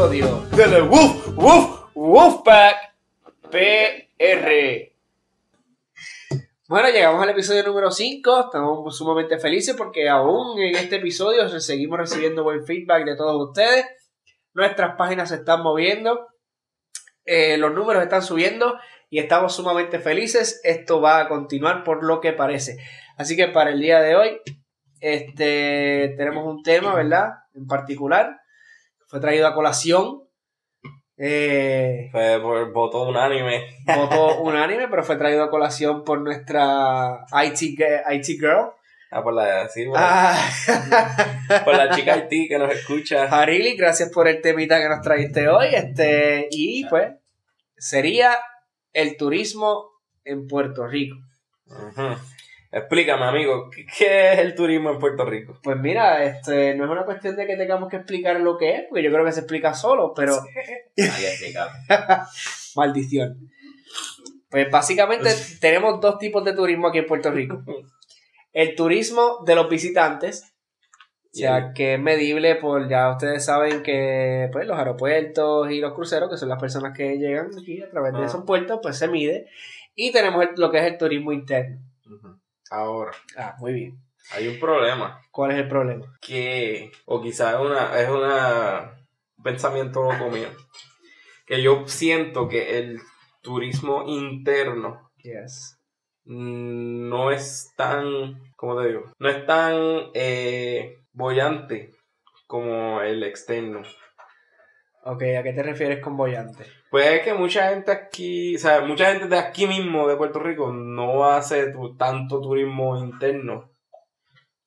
Episodio de The Wolf Wolf Wolfpack PR. Bueno, llegamos al episodio número 5. Estamos sumamente felices porque aún en este episodio seguimos recibiendo buen feedback de todos ustedes. Nuestras páginas se están moviendo, eh, los números están subiendo y estamos sumamente felices. Esto va a continuar por lo que parece. Así que para el día de hoy, este, tenemos un tema, ¿verdad? En particular, fue traído a colación. Eh, Fue por voto unánime. voto unánime, pero fue traído a colación por nuestra IT, IT Girl. Ah, por la, sí, por, Ah, por la chica Haití que nos escucha. Harili, gracias por el temita que nos trajiste hoy. Este, y pues, sería el turismo en Puerto Rico. Ujú. Explícame, amigo, ¿qué, es el turismo en Puerto Rico? Pues mira, este, no es una cuestión de que tengamos que explicar lo que es, porque yo creo que se explica solo, pero Ahí explicado. maldición. Pues básicamente tenemos dos tipos de turismo aquí en Puerto Rico. El turismo de los visitantes, o sea, que es medible por, ya ustedes saben que pues, los aeropuertos y los cruceros, que son las personas que llegan aquí a través de Ah. esos puertos, pues se mide. Y tenemos el- lo que es el turismo interno. Ahora, Ah, muy bien. hay un problema ¿Cuál es el problema? que, o quizás es una, es una un pensamiento loco mío, que yo siento que el turismo interno Yes. no es tan, ¿cómo te digo? No es tan eh, bollante como el externo. Ok, ¿a qué te refieres con bollante? Pues es que mucha gente aquí, o sea, mucha gente de aquí mismo, de Puerto Rico, no hace tu- tanto turismo interno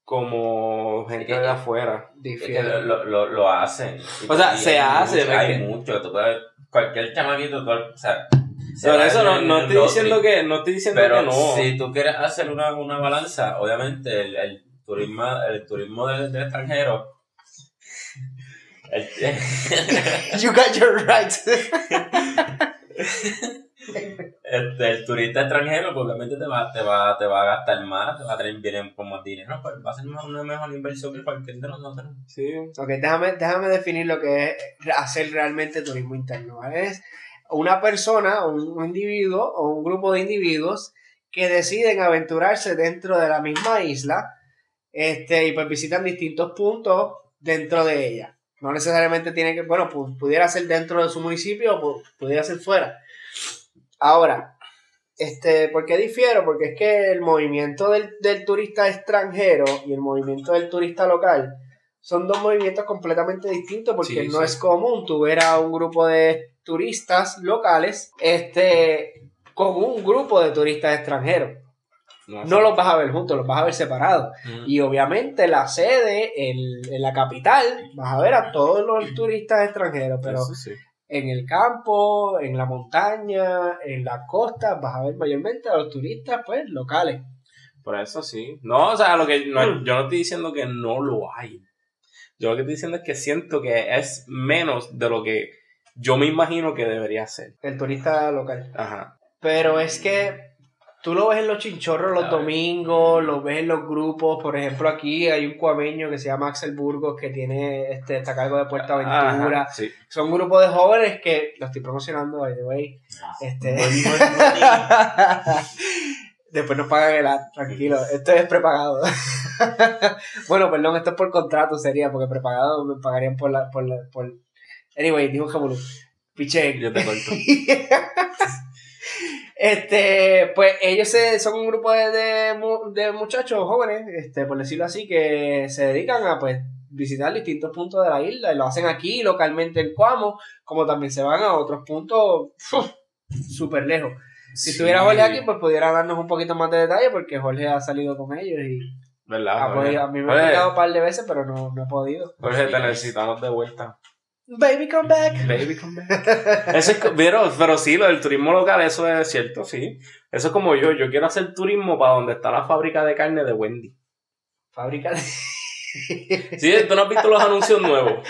como gente que- de afuera. Es que Difiero. lo, lo, lo hacen. O sea, se hay hace, mucho, hay que- mucho. Tú puedes, cualquier chamaquito, tú- o sea. va eso no, no estoy diciendo trip. que, no estoy diciendo Pero que no. si tú quieres hacer una, una balanza, obviamente el, el turismo, el turismo del, del extranjero. You got your rights. este, el turista extranjero, obviamente te va, te va, te va a gastar más, te va a tener bien con más dinero, pues va a ser una mejor inversión que cualquier de nosotros. Sí. Ok, déjame, déjame definir lo que es hacer realmente turismo interno. ¿vale? Es una persona, un, un individuo o un grupo de individuos que deciden aventurarse dentro de la misma isla este, y pues visitan distintos puntos dentro de ella. No necesariamente tiene que, bueno, pu- pudiera ser dentro de su municipio o pu- pudiera ser fuera. Ahora, este, ¿por qué difiero? Porque es que el movimiento del, del turista extranjero y el movimiento del turista local son dos movimientos completamente distintos porque Sí, no sí. es común tú ver a un grupo de turistas locales este, con un grupo de turistas extranjeros. No los vas a ver juntos, los vas a ver separados. Mm. Y obviamente la sede, en, en la capital, vas a ver a todos los turistas extranjeros, pero sí. en el campo, en la montaña, en la costa, vas a ver mayormente a los turistas pues locales. Por eso sí. No, o sea, lo que no- Mm. yo no estoy diciendo que no lo hay. Yo lo que estoy diciendo es que siento que es menos de lo que yo me imagino que debería ser. El turista local. Ajá. Pero es que tú lo ves en los chinchorros los domingos, lo ves en los grupos. Por ejemplo, aquí hay un cuameño que se llama Axel Burgos que tiene este, está a cargo de Puerto Aventura. Ajá, sí. Son un grupo de jóvenes que lo estoy promocionando, by the way. Este... Después nos pagan el ad, tranquilo. Esto es prepagado. bueno, perdón, esto es por contrato sería, porque prepagado me pagarían por la, por la, por... Anyway, dijo Jamulú. Piche. Yo te corto. Este, pues ellos se- son un grupo de, de de muchachos jóvenes, este, por decirlo así, que se dedican a pues visitar distintos puntos de la isla y lo hacen aquí localmente en Cuamo, como también se van a otros puntos súper lejos. Si estuviera Jorge aquí, pues pudiera darnos un poquito más de detalle porque Jorge ha salido con ellos y ¿Verdad? a mí me ha picado un par de veces, pero no, no he podido. Jorge, te necesitamos de vuelta. Baby, come back. Baby, come back. Eso es, pero, pero sí, lo del turismo local, eso es cierto, sí. Eso es como yo, yo quiero hacer turismo para donde está la fábrica de carne de Wendy. Fábrica de... Sí, tú no has visto los anuncios nuevos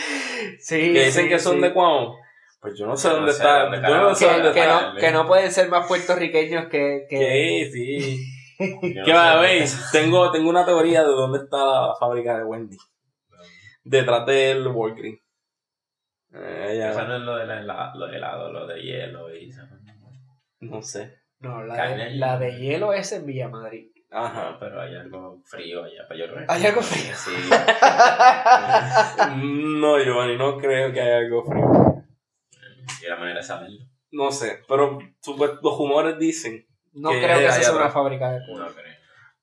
sí, que dicen sí, que son sí. de Cuamo. Pues yo no sé Yo no dónde sé está. dónde yo no sé que, dónde que está. no, que no pueden ser más puertorriqueños que, que... Sí, sí. Yo ¿Qué no va ver? Tengo, tengo una teoría de dónde está la fábrica de Wendy. Detrás del Walgreens. Eh, ya, Eso no es lo de helado, lo de helado, lo de hielo y no sé. No, la de, la de hielo es en Villa Madrid. Ajá. No, pero hay algo frío allá, pero yo creo ¿Hay algo frío? Sí. No, Giovanni, no creo que haya algo frío. Y la manera de saberlo. No sé, pero los rumores dicen. No Que creo que sea una fábrica de pollo. No creo.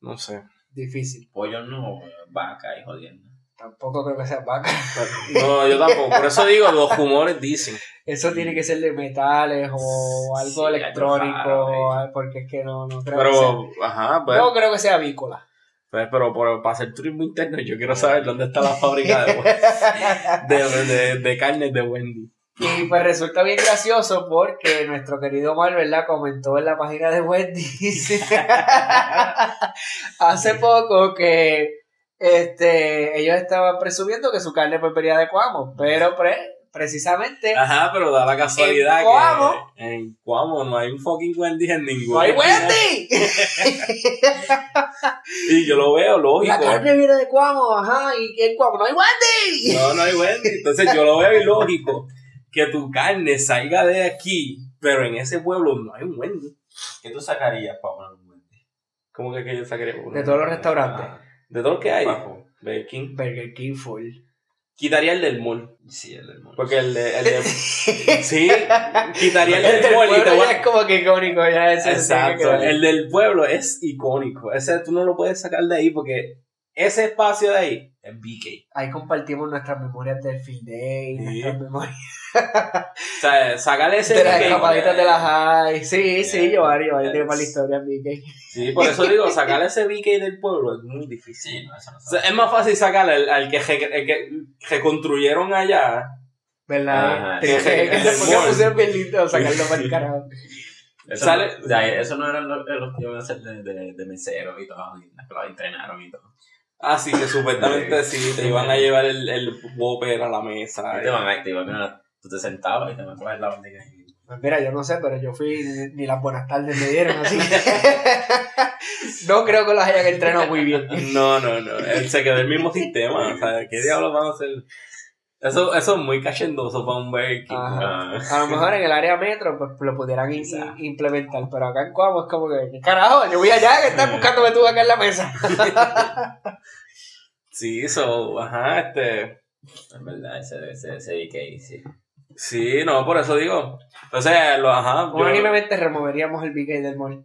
No sé. Difícil. Pollo no, vaca y jodiendo. Tampoco creo que sea vaca. No, yo tampoco. Por eso digo, los rumores dicen. Eso tiene que ser de metales o algo Sí, electrónico, raro, ah, porque es que no, no creo que sea. Pero, ajá, pues. No creo que sea avícola. pues, pero por- para hacer turismo interno, yo quiero saber dónde está la fábrica de, de, de, de carnes de Wendy. Y pues resulta bien gracioso porque nuestro querido Omar, ¿verdad? Comentó en la página de Wendy's hace poco que este, ellos estaban presumiendo que su carne pues venía de Cuamo, pero pre- precisamente Ajá, pero da la casualidad ¿En Cuamo? que en Cuamo no hay un fucking Wendy en ningún. ¡No hay Wendy! Y yo lo veo lógico. La carne viene de Cuamo, ajá, y en Cuamo no hay Wendy. No, no hay Wendy. Entonces yo lo veo ilógico que tu carne salga de aquí, pero en ese pueblo no hay un Wendy. ¿Qué tú sacarías para poner un Wendy? ¿Cómo que, que yo sacaría uno? De todos los restaurantes. Ah, De todo lo que hay. bajo. Burger King. Burger King full. Quitaría el del mall. Sí, el del mundo. Porque el de. El de sí, quitaría el El del del mall. y te pueblo voy ya a- es como que icónico, ya que Exacto. El del pueblo es icónico. Ese tú no lo puedes sacar de ahí porque ese espacio de ahí es BK. Ahí compartimos nuestras memorias del Field Day, Sí. nuestras memorias O sea, sacarle ese de las escapaditas de la high. Sí, sí, Yeah. Giovanni, Giovanni Yes. tiene para la historia BK. Sí, por eso digo, sacarle ese BK del pueblo es muy difícil. Sí, no, eso no O sea, se es más fácil sacarle al, al que, el que reconstruyeron allá. ¿Verdad? Ajá, Te- sí, que- sí, que sí. se ponga a pusieron bien lindo sacarlo para el carajo. Eso, Sale- no, ya, eso no eran los, los que iban a hacer de, de, de mesero y todo, y los entrenaron y todo. Ah, sí, que supuestamente sí, te iban a llevar el, el Whopper a la mesa. Y te van a, te iban a, tú te sentabas y te van a coger la bandeja y Pues mira, yo no sé, pero yo fui ni, las buenas tardes me dieron así. no creo que los hayan entrenado muy bien. No, no, no. Él se quedó el mismo sistema. O sea, ¿qué diablos van a hacer? Eso, eso es muy cachendoso para un Burger King. Ah, A lo mejor en el área metro pues, lo pudieran in- implementar, pero acá en Cuamo es como que, ¿qué carajo? Yo voy allá que estás buscándome tú acá en la mesa. Sí, eso, ajá, este. en verdad, ese, ese, ese DK, sí. Sí, no, por eso digo. Entonces, lo, ajá. yo- Unánimemente removeríamos el BK del mall.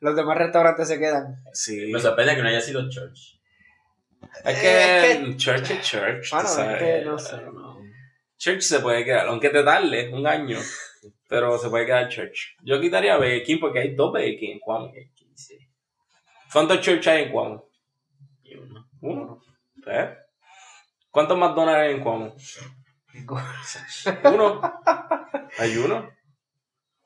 Los demás restaurantes se quedan. sí. Me sorprende que no haya sido Church. Es que, Es Church es Church. Bueno, es que no sé. No. Church se puede quedar, aunque te tarde un año. Pero se puede quedar Church. Yo quitaría Burger King porque hay dos Burger King en Cuamo. Sí. ¿Cuántos Church hay en Cuamo? Uno. Uno. ¿Eh? ¿Cuántos McDonald's hay en Cuamo? Uno. ¿Hay uno?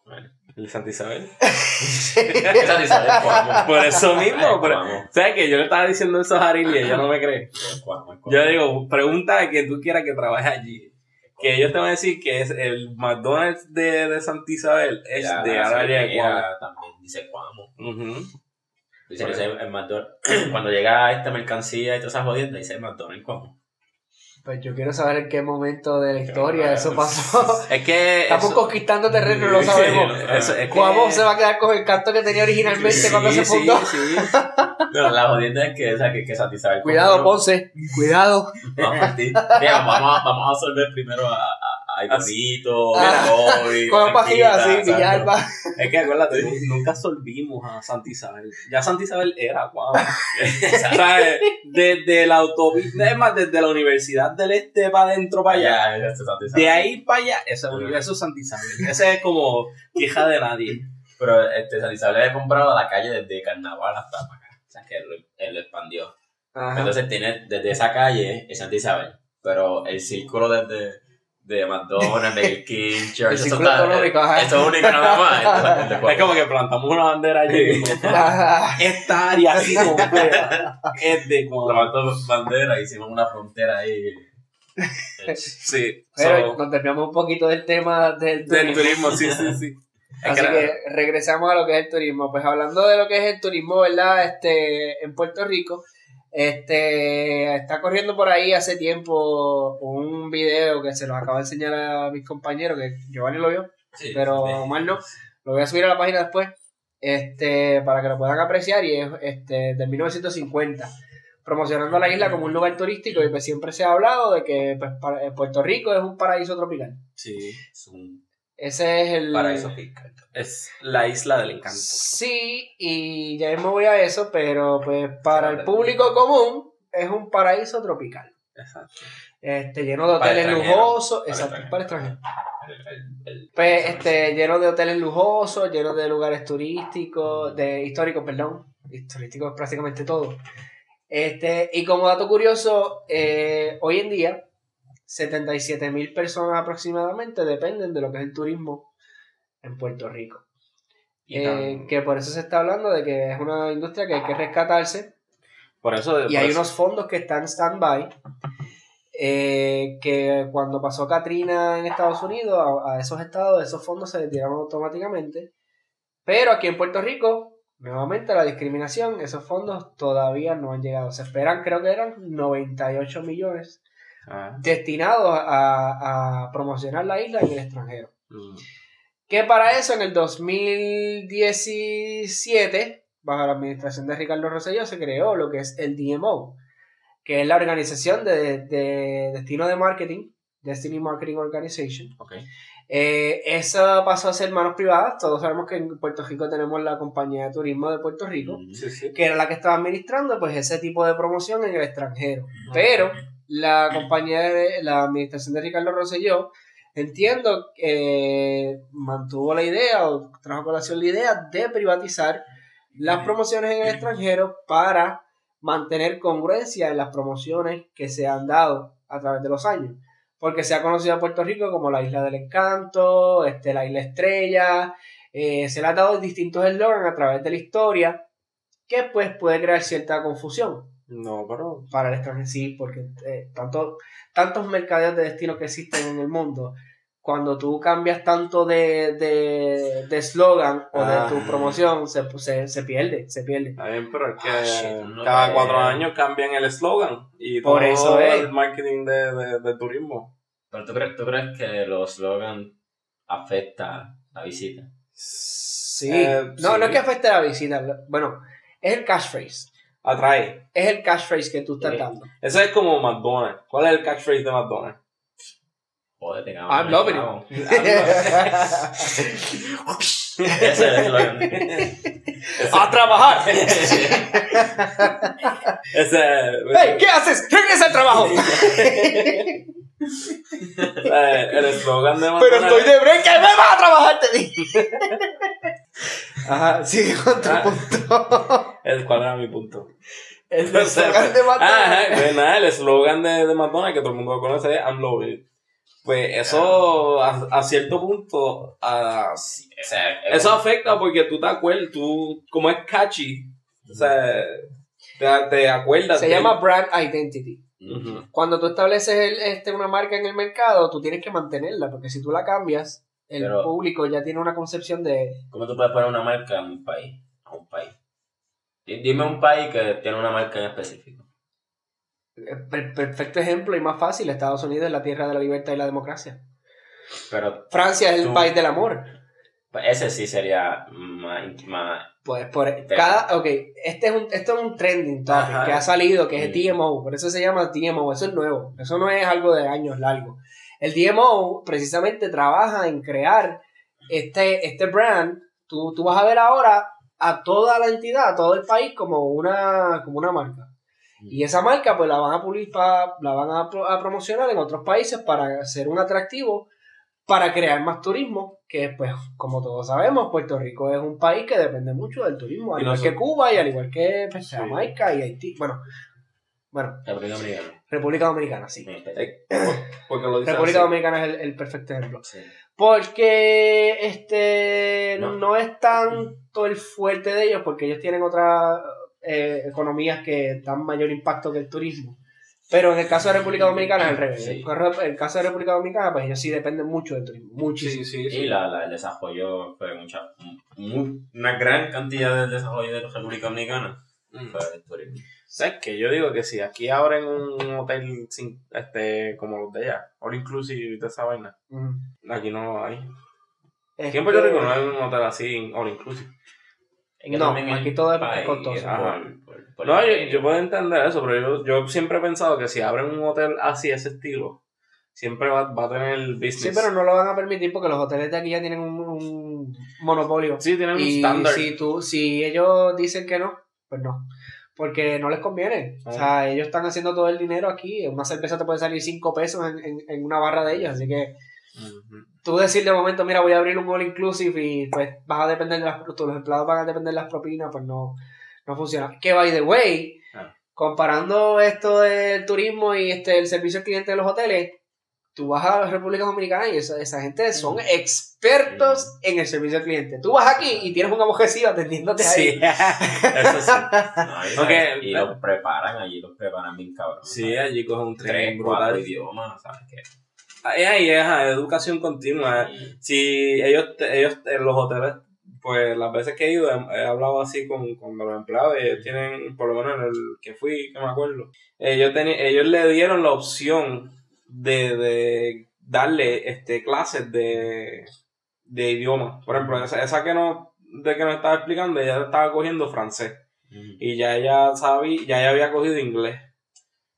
Bueno. ¿El de Santa Isabel? Esa dice el Cuamo. Por eso mismo. Cuamo. ¿Sabes qué? Yo le estaba diciendo eso a Harry y ella no me cree. Cuamo, Cuamo. Yo le digo, pregunta a quien tú quieras que trabaje allí. Que ellos te van a decir que es el McDonald's de, de Santa Isabel es de la área de Cuamo. También dice Cuamo. Dice que ese es el McDonald's. Cuando llega esta mercancía y todas esas jodiendas, dice McDonald's Cuamo. Pues yo quiero saber en qué momento de la historia eso pasó. Es que. Estamos eso- conquistando terreno y lo Sí, sabemos. eso- es que- Cuamo se va a quedar con el canto que tenía originalmente Sí, cuando se sí, fundó. sí. No, la jodienda es que, o sea, que, que Santa Isabel. Cuidado, Ponce. Cuidado. Vamos a partir. Mira, vamos, vamos a absorber primero a, a Iconito, Ah, Con así. Villalba. Es que acuérdate, nu- nunca solvimos a Santa Isabel. Ya Santa Isabel era, wow. Exacto. ¿Sabes? Desde la autopista, es más, desde la Universidad del Este para adentro para allá. Ya, este Santa Isabel. De ahí para allá, eso es Santa Isabel. Ese es como queja de nadie. Pero este, Santa Isabel había comprado la calle desde Carnaval hasta para acá. O sea, que él, él lo expandió. Ajá. Entonces tiene desde esa calle es Santa Isabel. Pero el círculo desde de McDonald's, Burger King, Church, El eso está- económico, ajá. Eso es único nada más. Es como que plantamos una bandera allí. Esta área así completa es de. Levantó bandera, hicimos una frontera ahí. Sí. Pero so, nos desviamos un poquito del tema del del turismo. turismo, sí, sí, sí. Es Así que- que regresamos a lo que es el turismo. Pues hablando de lo que es el turismo, ¿verdad? Este, en Puerto Rico, Este está corriendo por ahí hace tiempo un video que se los acabo de enseñar a mis compañeros, que Giovanni lo vio, Sí, pero. Omar no. Lo voy a subir a la página después. Este, para que lo puedan apreciar. Y es este, de 1950. Promocionando la isla como un lugar turístico. Y pues siempre se ha hablado de que pues, Puerto Rico es un paraíso tropical. Sí. Es un Ese es el. paraíso fiscal. Es la isla del encanto. Sí, y ya mismo voy a eso, pero pues para el público común es un paraíso tropical. Exacto. Este, lleno de Para hoteles lujosos, Para exacto, para extranjeros. Pues, este, lleno de hoteles lujosos, lleno de lugares turísticos, de históricos, perdón, turísticos prácticamente todo. Este, y como dato curioso, eh, hoy en día, 77 mil personas aproximadamente dependen de lo que es el turismo en Puerto Rico. Y Eh, que por eso se está hablando de que es una industria que hay que rescatarse por eso. y por hay eso- unos fondos que están stand-by. eh, que cuando pasó Katrina en Estados Unidos, a, a esos estados, esos fondos se retiraron automáticamente. Pero aquí en Puerto Rico, nuevamente la discriminación, esos fondos todavía no han llegado. Se esperan, creo que eran 98 millones Ah, destinados a, a promocionar la isla en el extranjero. mm. Que para eso en el 2017, bajo la administración de Ricardo Rosselló, se creó lo que es el DMO, que es la organización de, de destino de marketing, Destiny Marketing Organization. Ok. Eh, esa pasó a ser manos privadas. Todos sabemos que en Puerto Rico tenemos la compañía de turismo de Puerto Rico, Sí, sí. que era la que estaba administrando pues ese tipo de promoción en el extranjero. Pero la compañía de la administración de Ricardo Rosselló, entiendo que mantuvo la idea o trajo colación la idea de privatizar las promociones en el extranjero para mantener congruencia en las promociones que se han dado a través de los años. Porque se ha conocido a Puerto Rico como la isla del encanto, este, la isla estrella, eh, se le ha dado distintos eslogans a través de la historia que pues puede crear cierta confusión No, pero. para el extranjero, sí, porque eh, tanto, tantos mercadeos de destino que existen en el mundo, cuando tú cambias tanto de de de eslogan o de tu Ah. promoción, se, se, se pierde, se pierde. Está bien, pero es que Ah, shit, no cada cuatro años cambian el eslogan y Por todo eso es. el marketing de, de, de turismo. Pero tú crees, tú crees que los slogans afectan la visita. Sí. Eh, no, sí. no es que afecte la visita. Bueno, es el catchphrase. Atrae. Es el catchphrase que tú estás Sí. dando. Ese es como McDonald's. ¿Cuál es el catchphrase de McDonald's? Joder, te cago. I'm loving it. Ese es el eslogan. ¡A trabajar! Ese ¡Hey! ¿Qué haces? ¡Regresa al trabajo! eh, el eslogan de Pero estoy de break, que me vas a trabajar, te dije. Ajá, sigue con tu Ah. punto. El, ¿Cuál era mi punto? El de eslogan de Ajá, McDonald's. pues nada, el eslogan de, de McDonald's que todo el mundo conoce es I'm loving it. Pues eso, a, a cierto punto, a- O sea, es eso afecta porque tú te acuerdas, tú, como es catchy, o sea, te, te acuerdas. Se de- llama brand identity. Cuando tú estableces el- este, una marca en el mercado, tú tienes que mantenerla, porque si tú la cambias, el Pero- público ya tiene una concepción de... ¿Cómo tú puedes poner una marca en un país? A un país. Di- Dime un país que tiene una marca en específico. per- perfecto ejemplo y más fácil, Estados Unidos es la tierra de la libertad y la democracia. Pero Francia es el Tú- país del amor. pues, ese sí sería más, más Pues por cada, ok, este es un, esto es un trending topic Ajá. que ha salido, que es el Mm. DMO, por eso se llama DMO, eso es nuevo, eso no es algo de años largos. El DMO precisamente trabaja en crear este, este brand, tú, tú vas a ver ahora a toda la entidad, a todo el país como una, como una marca. Y esa marca pues la van a publicar, la van a, pro- a promocionar en otros países para ser un atractivo, para crear más turismo, que pues como todos sabemos, Puerto Rico es un país que depende mucho del turismo, al igual que Cuba y al igual que pues, Sí. Jamaica y Haití. Bueno, bueno, República Dominicana. República Dominicana, sí. Eh, Porque lo dice República así. Dominicana es el, el perfecto ejemplo. Sí. Porque este no. No. es tanto el fuerte de ellos, porque ellos tienen otras eh, economías que dan mayor impacto que el turismo. Pero en el caso de República Dominicana es al revés. Sí. En el caso de República Dominicana, pues ellos sí dependen mucho del turismo. Muchísimo. Sí, sí, Y la, la- el desarrollo fue mucha, mu- una gran cantidad del desarrollo de la República Dominicana Mm. Pues, turismo. ¿Sabes qué? Yo digo que si aquí abren un hotel sin, este, como los de allá, all inclusive y toda esa vaina, Mm. aquí no lo hay. Es Aquí en Puerto Rico no hay un hotel así, all inclusive. No, aquí el todo es país, costoso. Ajá. por- por- por No, yo, yo puedo entender eso, pero yo, yo siempre he pensado que si abren un hotel así, ese estilo, siempre va, va a tener el business. Sí, pero no lo van a permitir porque los hoteles de aquí ya tienen un, un monopolio. Sí, tienen un Y estándar. si, tú, si ellos dicen que no, pues no. Porque no les conviene. O sea, ellos están haciendo todo el dinero aquí. Una cerveza te puede salir 5 pesos en, en, en una barra de ellos. Así que tú decir de momento, mira, voy a abrir un all inclusive y pues vas a depender de las, tus empleados van a depender de las propinas, pues no, no funciona. Que by the way, Ah. comparando esto del turismo y este el servicio al cliente de los hoteles, tú vas a la República Dominicana y esa, esa gente son expertos en el servicio al cliente. Tú vas aquí y tienes un abogacía atendiéndote ahí. Sí. Eso sí. No, y, pero- los preparan allí, los preparan bien cabrón. sí, allí cogen un tren Tres, cuatro brutal. idiomas, ¿sabes qué? Ahí, ahí es educación continua. Si ellos, ellos en los hoteles, pues las veces que he ido, he, he hablado así con, con los empleados, y ellos tienen, por lo menos en el que fui, que me acuerdo, ellos, teni- ellos le dieron la opción de, de darle este clases de, de idioma. Por ejemplo, esa, esa que no, de que nos estaba explicando, ella estaba cogiendo francés. Y ya ella sabía, ya ella había cogido inglés.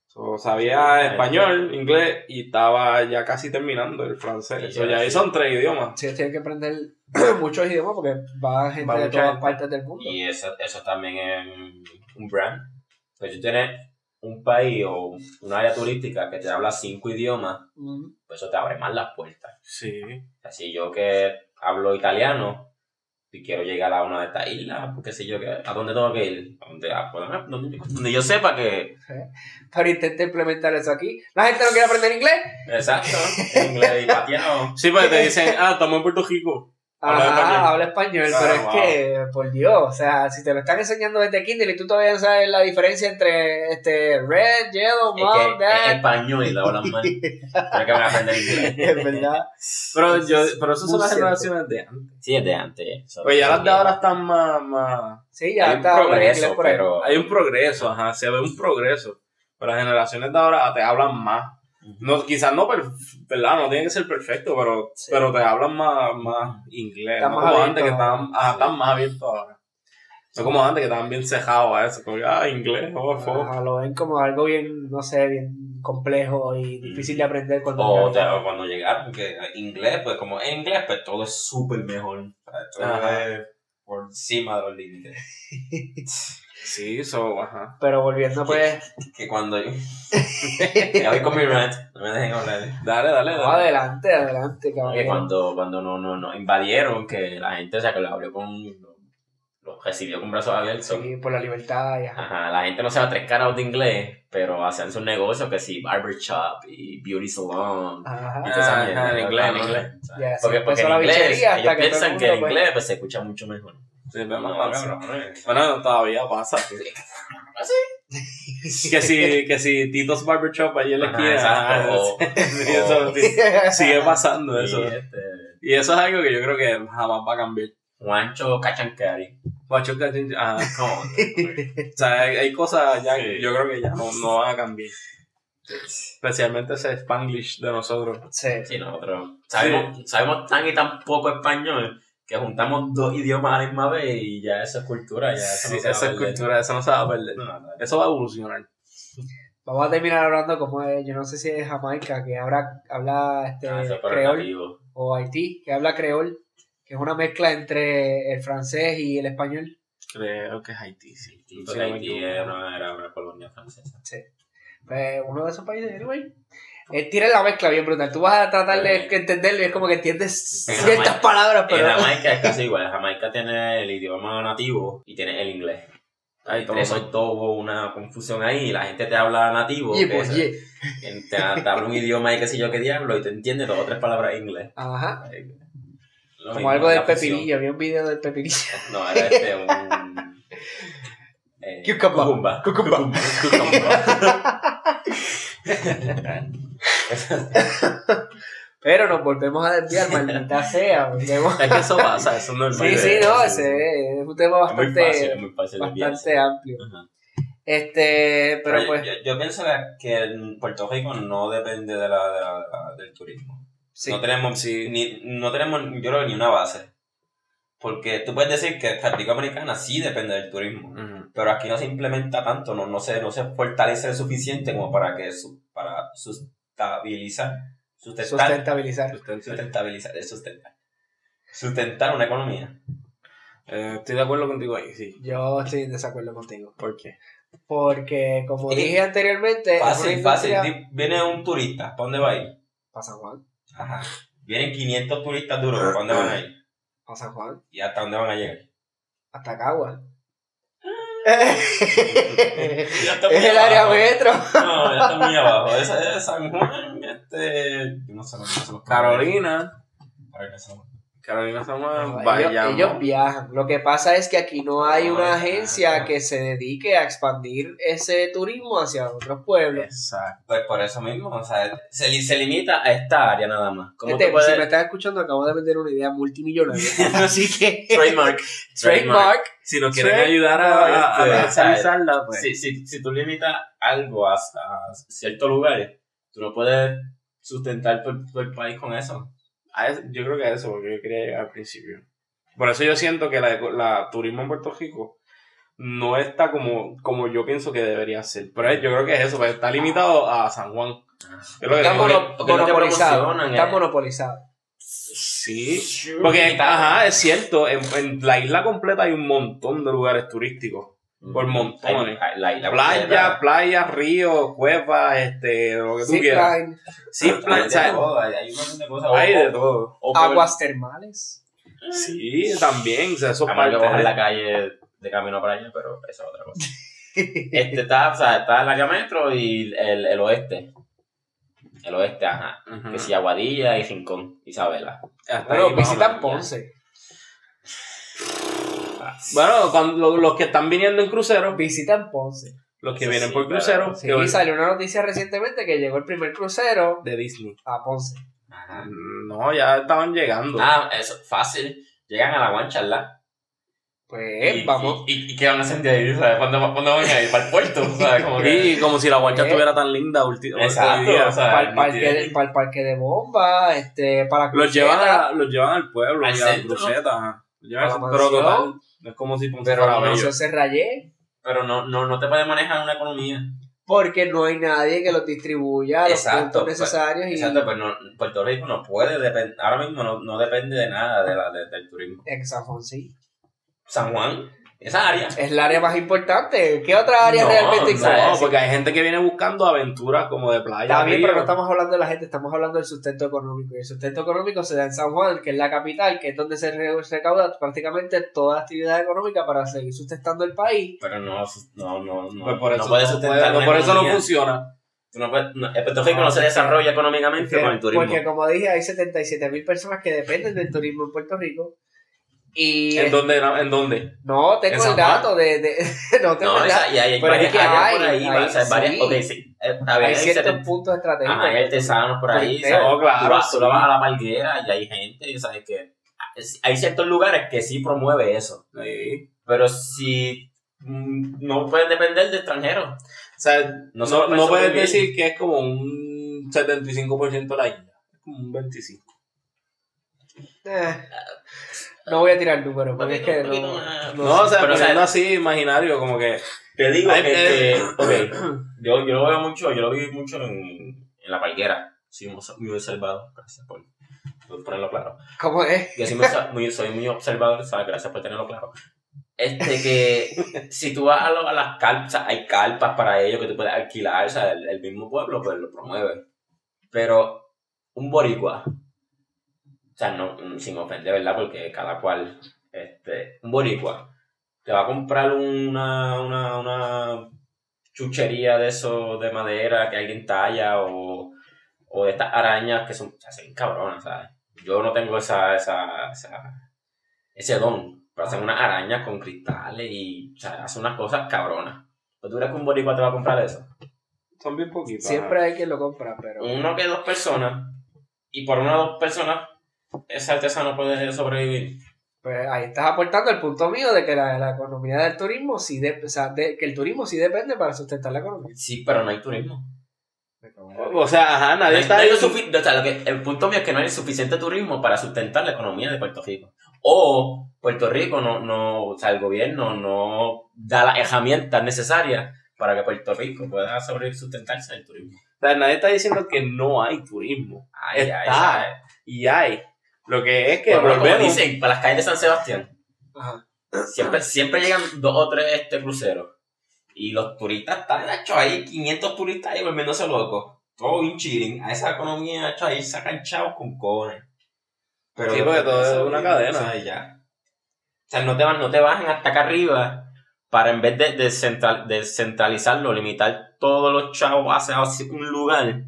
So, sabía Sí, español, inglés y estaba ya casi terminando el francés. Sí, So, ya, ahí sí. son tres idiomas. Sí, tienes que aprender muchos idiomas porque va gente Va de todas gente. partes del mundo. Y eso, eso también es un brand. Pues tú tienes un país o un área turística que te habla cinco idiomas, pues eso te abre más las puertas. Sí. Así yo que hablo italiano y quiero llegar a una de estas islas, porque si yo que, ¿a dónde tengo que ir? ¿A dónde, a- pues, donde, donde yo sepa que... Pero intenta implementar eso aquí. La gente no quiere aprender inglés. Exacto, inglés y pateado. Sí, pues te dicen, ah, estamos en Puerto Rico. Habla Ajá, español. habla español, Ah, pero es wow. que, por Dios, o sea, si te lo están enseñando desde Kindle y tú todavía no sabes la diferencia entre este red, yellow, Es mom, que es dad, español y lo hablan mal. Pero que van a aprender inglés. es verdad. Pero, yo, pero esas son las generaciones de antes. Sí, es de antes. eso. Pues ya las de ahora están más... más... Sí, ya Hay un está inglés progreso, pero... Hay un progreso, ajá, se ve un progreso. Pero las generaciones de ahora te hablan más. No, quizás no, per- ¿verdad? No tiene que ser perfecto, pero, Sí. pero te hablan más, más inglés. Están no más como abiertos antes que estaban, ahora. ajá, están más abiertos ahora. No como antes que estaban bien cejados a eso. Como, ah, inglés, oh. Ajá, lo ven como algo bien, no sé, bien complejo y difícil de aprender cuando O, o cuando llegaron, porque inglés, pues como en inglés, pues todo es súper mejor. Todo es por encima de los límites. Sí, eso, ajá. Pero volviendo pues, Que cuando yo... ya voy con mi rant, no me dejen hablar. Dale, dale, no, dale. adelante, adelante, Que caballero. cuando, cuando no, no, no invadieron, que la gente, o sea, que lo abrió con... Lo, lo recibió con brazos abiertos. Sí, por la libertad y ajá. La gente no sabe tres caras de inglés, pero hacían sus negocios que sí, barbershop y beauty salon. Ajá. Y Ajá, en inglés, en ¿no? inglés. Ya, sí, Porque, porque empezó en la inglés, ellos hasta que piensan el que en mundo, pues, inglés pues, se escucha mucho mejor. Sí, pero No, cabrón, no. eh. Bueno, todavía pasa. Que si, que si Tito's Barbershop allí en la esquina. exacto, o- sí, eso sí, sigue pasando Y, eso. este, Y eso es algo que yo creo que jamás va a cambiar. Juancho Cachancari. Guacho, cachin- ajá. ¿Cómo? O sea, hay, hay cosas ya que Sí. yo creo que ya no, no van a cambiar. Especialmente ese Spanglish de nosotros. Sí. Sí, nosotros sabemos, sabemos tan y tan poco español que juntamos dos idiomas a la misma vez y ya eso es cultura. Ya eso Sí, no se va a esa es cultura, eso no se va a perder. No, no, no. Eso va a evolucionar. Vamos a terminar hablando como es, yo no sé si es Jamaica, que habla, habla este, Ah, eso creol, o Haití, que habla creol, que es una mezcla entre el francés y el español. Creo que es Haití, sí. Sí, Haití equivoco. era una, era una colonia francesa. Pues uno de esos países, anyway. Eh, tiene la mezcla bien brutal. Tú vas a tratar de Sí. entenderlo y es como que entiendes En ciertas Jamaica- palabras, pero... En Jamaica es casi igual. Jamaica tiene el idioma nativo y tiene el inglés. Ahí Entre eso todo una confusión ahí y la gente te habla nativo. Ye, que pues, se- te, te habla un idioma y qué sé yo qué diablo y te entiende dos o tres palabras en inglés. Ajá. Lo Como mismo, algo del pepinillo. Había un video del pepinillo. No, era este un. Eh, Cucumba. Cucumba. Cucumba. Cucumba. Pero nos volvemos a desviar, maldita sea. volvemos- Es que eso pasa, eso es normal. Sí, sí, no, ese es un tema Es muy bastante, fácil, es muy fácil bastante amplio. Ajá. Este, pero Pero pues, yo, yo pienso que, en Puerto Rico no depende de la, de la- de la- del turismo. sí. No tenemos, ni, no tenemos, yo creo, ni una base. Porque tú puedes decir que República Dominicana sí depende del turismo. Pero aquí no se implementa tanto, no, no, se, no se fortalece lo suficiente como para que su, para sustentabilizar, sustentar, Sustentabilizar. sustentar, sustentar una economía. Eh, estoy de acuerdo contigo ahí, sí. Yo estoy en desacuerdo contigo. ¿Por qué? Porque, como Eh, dije anteriormente, Fácil, fácil. industria- Viene un turista, ¿para dónde va a ir? Pa' San Juan. Ajá. Vienen 500 turistas duros, ¿para dónde van a ir? San Juan. ¿Y hasta dónde van a llegar? Hasta Cagua. Es el área metro. No, ya está muy abajo. Ese es San Juan, este. Yo no sé cómo se los Carolina. Carolina. Carolina San Juan, ellos, Bayamón. ellos viajan. Lo que pasa es que aquí no hay No, una no. agencia que se dedique a expandir ese turismo hacia otros pueblos. Exacto. Pues por eso mismo, o sea, se, se limita a esta área nada más. ¿Cómo Este, puedes- Si me estás escuchando, acabo de vender una idea multimillonaria. Así que. Trademark. Trademark. Si nos quieren ayudar a, a, a Este, comercializarla, pues. Si, si, si tú limitas algo a, a ciertos lugares, tú no puedes sustentar todo, todo el país con eso. Eso- yo creo que a eso, porque yo quería llegar al principio. Por eso yo siento que la, la turismo en Puerto Rico no está como, como yo pienso que debería ser. Pero yo creo que es eso, pues está limitado a San Juan. Que Está mono- porque monopolizado. Está eh. monopolizado. Sí, porque, ajá, es cierto, en, en la isla completa hay un montón de lugares turísticos. Por montones. Hay- La, la Playa, playas, ríos, cuevas, este, lo que tú quieras. Zipline, Sí, hay, playa, de todo, hay, hay un montón de cosas. Hay O- de todo. o aguas termales. Sí, también, o sea, eso parte la calle de camino para allá, pero eso es otra cosa. Este está, o sea, está el área metro y el, el oeste. El oeste, ajá. Ujú. Que si Aguadilla y Rincón, Isabela. Hasta Bueno, ahí visitan menos. Bueno, cuando, lo- los que están viniendo en crucero, Visitan Ponce. los que Sí, vienen sí, por crucero, Sí, van- salió una noticia recientemente que llegó el primer crucero de Disney. a Ponce. Ajá. No, ya estaban llegando. Ah, eso, fácil. Llegan a la guancha, ¿verdad? Pues y, vamos. Y, y, y qué van a de ahí? ¿Sabes? ¿Cuándo, ¿Cuándo van a ir? ¿Para el puerto? ¿Sabes? Como que... Y como si la guancha Eh. estuviera tan linda hoy Exacto, día. o sea, para el, parque de, para el parque de bomba, este, para la Los llevan, a- los llevan al pueblo Al y a la cruceta. llevan A la pero total. No es como si Ponce pero bello. se rayé Pero no, no, no te puedes manejar una economía. porque no hay nadie que los distribuya los Exacto, puntos pues, necesarios y Exacto, pues no, Puerto Rico no puede depender, ahora mismo no, no depende de nada de la, de- del turismo. en San Juan sí. San Juan, esa área. Es el área más importante. ¿Qué otra área No, realmente importa? No, porque hay gente que viene buscando aventuras como de playa. Está bien, río. pero no estamos hablando de la gente, estamos hablando del sustento económico. Y el sustento económico se da en San Juan, que es la capital, que es donde se re- recauda prácticamente toda la actividad económica para seguir sustentando el país. Pero no, no, no, no, Pues por eso no puede no, sustentar puede- por eso no funciona. No puedes- no, el Puerto Rico No, no, se desarrolla económicamente con el turismo. porque como dije, hay 77 mil personas que dependen del turismo en Puerto Rico. Y ¿En dónde? ¿En dónde? no tengo ¿En San el dato de, de- no tengo no, el dato. y hay, hay pero es varias que áreas por hay, ahí, hay, o sea, varias, sí. ok, sí, eh, ver, hay ciertos puntos estratégicos. Ajá, hay artesanos por ahí, ¿sabes? Oh, claro, tú, vas, tú sí. la vas a la palguera y hay gente, ¿sabes? Que hay ciertos lugares que sí promueve eso. Sí. Pero si mm, no pueden depender de extranjeros. O sea, No no, no, puede puedes decir que es como un 75% de la isla. Es como un 25%. Eh, no voy a tirar números, porque es que no, más. no No, o sea, pero, o sea, poniendo así imaginario, como que. Te digo Ay, que, eh. que- ok, yo, yo lo veo mucho, yo lo vi mucho en, en la palguera. Sí, muy, observado, gracias por, por ponerlo claro. ¿Cómo es? Yo obsa- muy- soy muy observador, ¿sabes? Gracias por tenerlo claro. Este que si tú vas a, lo- a las carpas, hay carpas para ellos que tú puedes alquilar, o sea, el, el mismo pueblo pues lo promueve. Pero un boricua, sea, no, sin ofender, ¿verdad? Porque cada cual, este, un boricua, te va a comprar una, una, una chuchería de eso de madera que alguien talla o, o de estas arañas que son, se hacen cabronas, ¿sabes? Yo no tengo esa, esa, esa- ese don para hacer unas arañas con cristales y, o sea, hace unas cosas cabronas. ¿Tú crees que un boricua te va a comprar eso? Son bien poquitos. Siempre hay quien lo compra, pero Uno que dos personas y por una o dos personas, ese artesano puede sobrevivir. Pues ahí estás aportando el punto mío de que la, la economía del turismo sí de, o sea, de- que el turismo sí depende para sustentar la economía. Sí, pero no hay turismo. O sea, ajá, nadie está no hay o sea, lo que- el punto mío es que no hay suficiente turismo para sustentar la economía de Puerto Rico. O Puerto Rico no, no, o sea, el gobierno no da las herramientas necesarias para que Puerto Rico pueda sobrevivir sustentarse del turismo. O sea, nadie está diciendo que no hay turismo. Ay, ay, Está. ay. Y hay. Lo que es que Bueno, como volvemos. dicen, para las calles de San Sebastián, Ajá. siempre, siempre llegan dos o tres este, cruceros. Y los turistas están, hecho ahí 500 turistas ahí volviéndose locos. Todo bien chilling. A esa economía, hecho ahí sacan chavos con cojones. Pero Sí, porque todo eso, es una cadena. O sea, ya. O sea, no te, van, no te bajan hasta acá arriba para en vez de descentral- descentralizarlo, limitar todos los chavos hacia un lugar.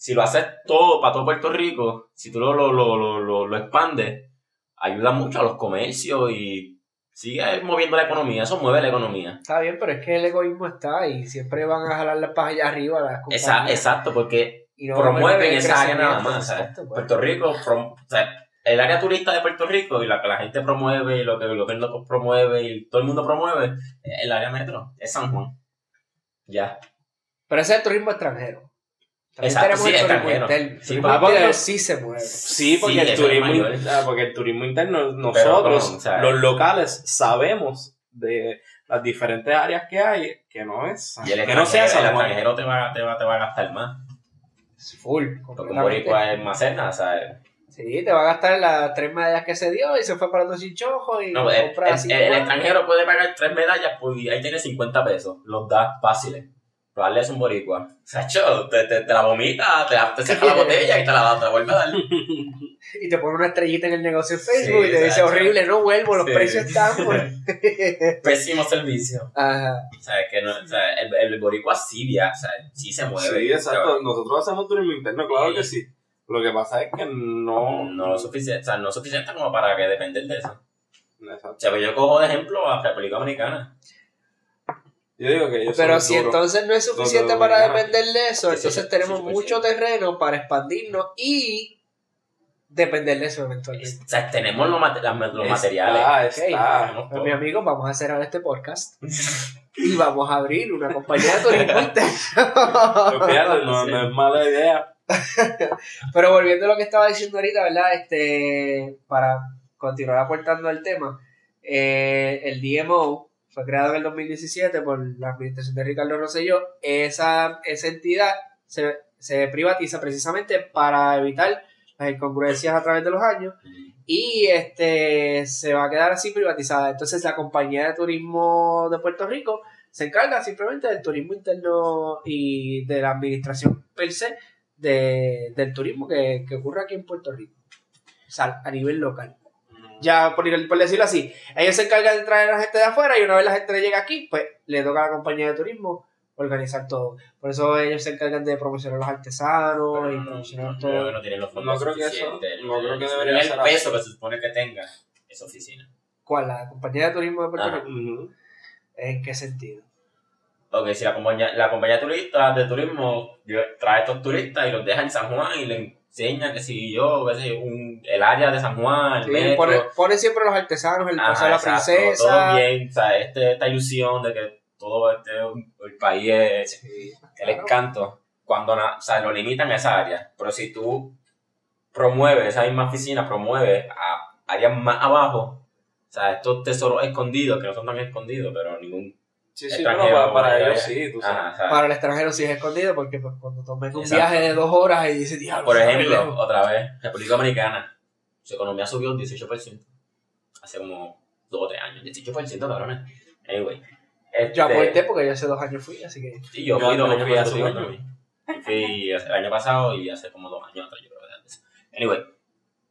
Si lo haces todo para todo Puerto Rico, si tú lo, lo, lo, lo, lo, expandes, ayuda mucho a los comercios y sigue moviendo la economía. Eso mueve la economía. Está bien, pero es que el egoísmo está y siempre van a jalar las pajas allá arriba las compañías. exacto, porque y no promueven esa área nada más. pues. Puerto Rico, prom- o sea, el área turista de Puerto Rico y la que la gente promueve y lo que el gobierno promueve y todo el mundo promueve, el área metro, es San Juan. Ya. Pero ese es el turismo extranjero. Exacto, tenemos sí, extranjero. interno. El Sí, turismo porque- sí se mueve. Sí, porque, Sí, el turismo, ah, porque el turismo interno, nosotros, Pero, los locales, sabemos de las diferentes áreas que hay, que no es. Y el que no sea el extranjero te va, te, va, te va a gastar más. Full, Porque un boricua es ¿sabes? Sí, te va a gastar las tres medallas que se dio y se fue para los chinchojos y No, el, el- el extranjero puede pagar tres medallas, pues y ahí tiene 50 pesos. Los da fáciles. Pero darle es un boricua. Sacho, te, te, te la vomita, te, te saca la botella y te la, te la vuelve a dar. Y te pone una estrellita en el negocio en Facebook Sí, y te dice horrible, no vuelvo, los Sí. precios están por... Pésimo servicio. Ajá. O sea, que no, o sea, el, el boricua sí via, o sea, sí se mueve. Sí, exacto. Nosotros hacemos turismo interno, claro que sí. Lo que pasa es que no. No, no lo suficiente, o sea, no suficiente como para que depender de eso. Exacto. O sea, pues yo cojo de ejemplo a República Dominicana. Yo digo que ellos Pero son si duros. entonces no es suficiente para depender de eso, Sí, entonces sí, tenemos sí, mucho terreno para expandirnos y depender de eso eventualmente. O sea, tenemos los, mate- los Está, materiales. está. Tenemos Pues, mi amigo, vamos a cerrar este podcast y vamos a abrir una compañía de turismo interno. No es mala idea. Pero volviendo a lo que estaba diciendo ahorita, ¿verdad? Este, para continuar aportando al tema, eh, el DMO fue creado en el 2017 por la administración de Ricardo Rosselló. Esa, esa entidad se, se privatiza precisamente para evitar las incongruencias a través de los años y este se va a quedar así privatizada. Entonces la compañía de turismo de Puerto Rico se encarga simplemente del turismo interno y de la administración per se de, del turismo que, que ocurre aquí en Puerto Rico. A nivel local. Ya, por, por decirlo así, ellos se encargan de traer a la gente de afuera y una vez la gente llega aquí, pues le toca a la compañía de turismo organizar todo. Por eso ellos se encargan de promocionar a los artesanos Pero y no, promocionar no, todo. creo que no tienen los fondos No creo que eso- suficientes. no creo que El- debería el ser peso así. que se supone que tenga esa oficina. ¿Cuál? ¿La compañía de turismo de Puerto. Rico? ¿En qué sentido? Ok, si la compañía, la compañía de turistas de turismo trae a estos turistas y los deja en San Juan y les enseña que si yo, un, el área de San Juan, el Sí, metro, pone, pone siempre los artesanos, el Ajá, paso de la exacto, princesa. Todo bien, o sea, este, esta ilusión de que todo este, el país es Sí, el claro. encanto. Cuando o sea, lo limitan a esa área. Pero si tú promueves, esa misma oficina promueve a áreas más abajo, o sea, estos tesoros escondidos, que no son tan escondidos, pero ningún. Sí, sí, pero Extranjero, para, ellos sí, tú sabes. Ajá, Para el extranjero sí es escondido porque pues, cuando tomen un Exacto. viaje de dos horas y dice, diablo, Por ejemplo, lejos". otra vez, República Dominicana, su economía subió un 18%. Hace como 2 o 3 años. 18%, cabrones. Anyway. Este, Yo aporté porque yo hace dos años fui, así que... Sí, yo Yo fui dos años fui hace. Yo Fui el año pasado y hace como dos años atrás, yo creo que antes. Anyway,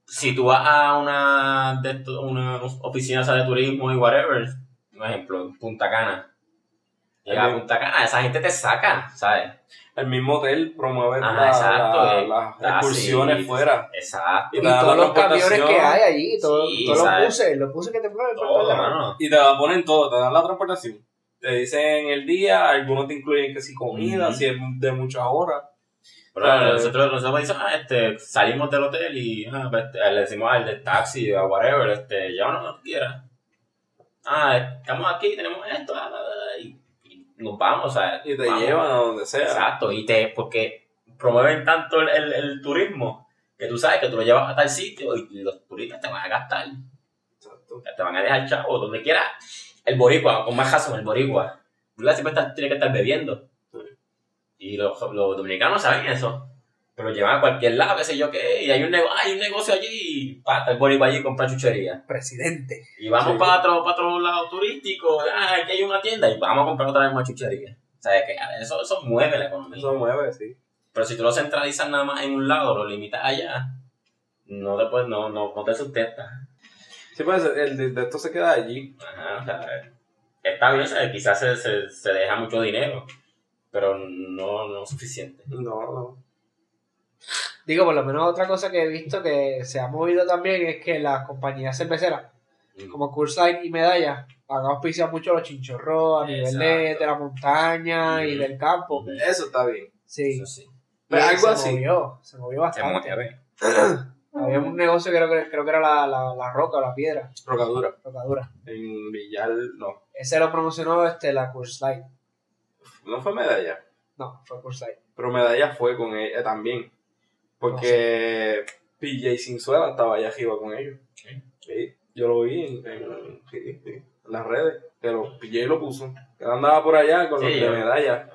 si tú vas a una, de esto- una oficina de turismo y whatever, un ejemplo, en Punta Cana. Llega a. Punta Cana, esa gente te saca, ¿sabes? El mismo hotel promueve Ajá, la- exacto, la- eh. las Ah, excursiones sí. fuera. Exacto. Y Y te dan todos los camiones que hay allí, todo- Sí, todos los buses, los buses que te por Todo, todos mano. Y te la ponen todo, te dan la transportación. Te dicen el día, algunos te incluyen que si comida, si es de muchas horas. Pero Ah, nosotros, nosotros decimos, ah, este, salimos del hotel y ah, pues, este, le decimos al del taxi o whatever, este, llévanos donde tú quieras. Ah, estamos aquí, tenemos esto, ah, ah, ah, nos vamos, o sea, Y te vamos. llevan a donde sea. Exacto, y te, porque promueven tanto el, el, el turismo que tú sabes que tú lo llevas a tal sitio y los turistas te van a gastar, Exacto. te van a dejar chavo donde quiera. El boricua, con más razón, el boricua, ¿verdad? siempre está- tiene que estar bebiendo. Sí. Y los, los dominicanos saben eso. Pero llevan a cualquier lado, qué sé yo qué, y hay un, nego- hay un negocio allí y el boricua allí y compra chuchería. Presidente. Y vamos Sí. para otro, para otro lado turístico, ah, aquí hay una tienda y vamos a comprar otra vez más chuchería. O sea, que eso, eso mueve la economía. Eso mueve, sí. Pero si tú lo centralizas nada más en un lado, lo limitas allá, no te, puedes- no, no, no te sustenta. Sí, pues el de, de esto se queda allí. Ajá, o sea, está bien, o sea, quizás se, se, se deja mucho dinero, pero no, no suficiente. No, no. Digo, por lo menos otra cosa que he visto que se ha movido también es que las compañías cerveceras, como Curside y Medalla, han auspiciado mucho los chinchorros a nivel de, la montaña y Mm. del campo. Eso está bien. Sí, Eso sí. Pero algo se así. movió, se movió Se bastante. Había un negocio que creo que, creo que era la, la, la roca, la piedra, Rocadura. rocadura. En Villal, no. Ese lo promocionó este, la Curside. No fue medalla. No, fue Curside. Pero medalla fue con ella también. Porque PJ Sinzuela estaba allá arriba con ellos. Sí, Yo lo vi en, en- sí, sí, en las redes. Lo, PJ lo puso. Él andaba por allá con los de medalla.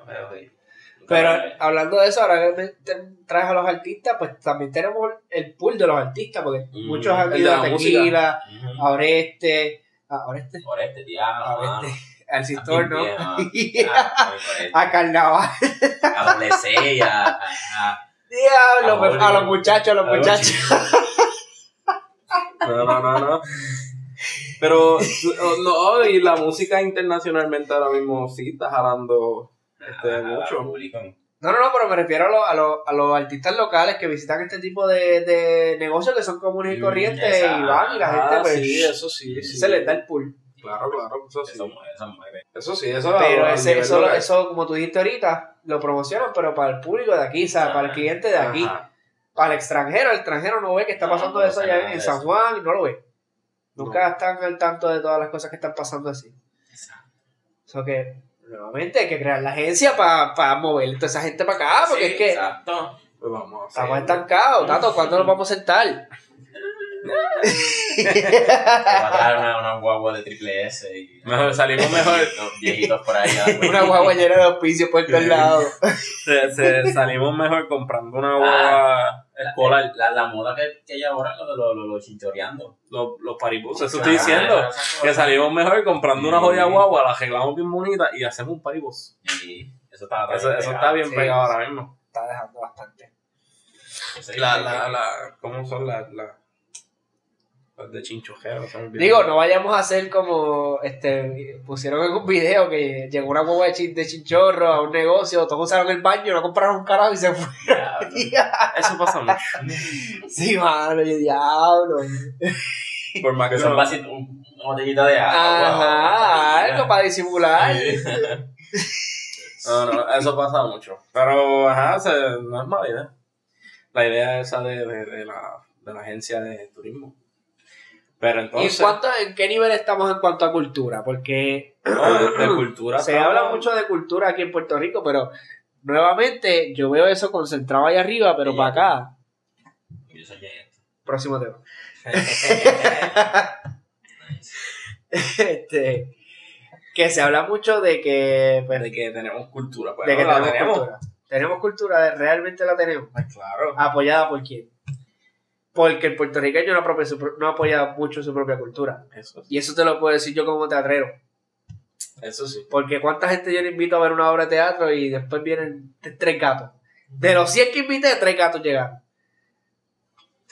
Pero hablando de eso, ahora que traes a los artistas, pues también tenemos el pool de los artistas, porque Mm, muchos han ido de a la Tequila, Ujú. a Oreste, a Oreste, Por este diablo, a mano. Oreste, al Sistor, ¿no? Ah, a Carnaval. A doble C, a, a- Diablo, A pues, a los muchachos, a los A los muchachos. No, no, no, no. Pero, no, y la música internacionalmente ahora mismo sí está jalando este, a- a- mucho. No, no, no, pero me refiero a, los- a, los- a los artistas locales que visitan este tipo de, de negocios que son comunes y Mm, corrientes y van y la gente Ah, pues sí, eso sí, sí. se les da el pool. Claro, claro, eso sí. Eso eso mueve. Eso sí, eso Pero ese, eso, local. eso, como tú dijiste ahorita, lo promocionan, pero para el público de aquí, o sea, para el cliente de aquí. Ajá. Para el extranjero, el extranjero no ve que está No, pasando no eso allá en San. Juan, no lo ve. Nunca están al tanto de todas las cosas que están pasando así. Exacto. Eso que, nuevamente, hay que crear la agencia para mover toda esa gente para acá, porque Sí, es que Exacto. Pues vamos a estamos estancados. Tato, ¿cuándo nos vamos a sentar? Te va a traer una, una guagua de triple S y Mejor, salimos mejor. los viejitos por ahí. Una guagua llena de auspicios por todos lados. Se- se- salimos mejor comprando una guagua escolar. La, la moda que, que hay ahora, lo de los lo, lo chinchoreando. Los, los paribuses, eso estoy diciendo. esas Que salimos mejor comprando una Sí. joya guagua, la arreglamos bien bonita y hacemos un paribus. Y eso está, Eso, eso está bien Sí. pegado ahora mismo. Está dejando bastante. La, la, la, ¿Cómo son las las de olvidó. Digo, no vayamos a hacer como este pusieron en un video que llegó una guagua de, chin- de chinchorro a un negocio, todos usaron el baño, no compraron un carajo y se fue. Eso pasa mucho. sí, mano, yo diablo. Por más Que no- vasitos, un- una botellita de agua. Ajá, algo para disimular. No, no, eso pasa mucho. Pero, ajá, se- no es mala idea. La idea esa de, de, de la, de la agencia de turismo. Pero ¿Y en, entonces, cuanto, en qué nivel estamos en cuanto a cultura? Porque no, de, de cultura. se habla mucho de cultura aquí en Puerto Rico, pero nuevamente yo veo eso concentrado ahí arriba, pero para acá. Yo soy bien. Próximo tema. este, que se habla mucho de que, pues, De que tenemos cultura. Pues, de que no, la tenemos, tenemos. cultura. Tenemos cultura, realmente la tenemos. Pues claro. ¿Apoyada por quién? Porque el puertorriqueño no, apropia su pro- no apoya mucho su propia cultura. Eso, Y eso te lo puedo decir yo como teatrero. eso sí. Porque cuánta gente yo le invito a ver una obra de teatro y después vienen tres gatos. De los 100 que invité, tres gatos llegaron.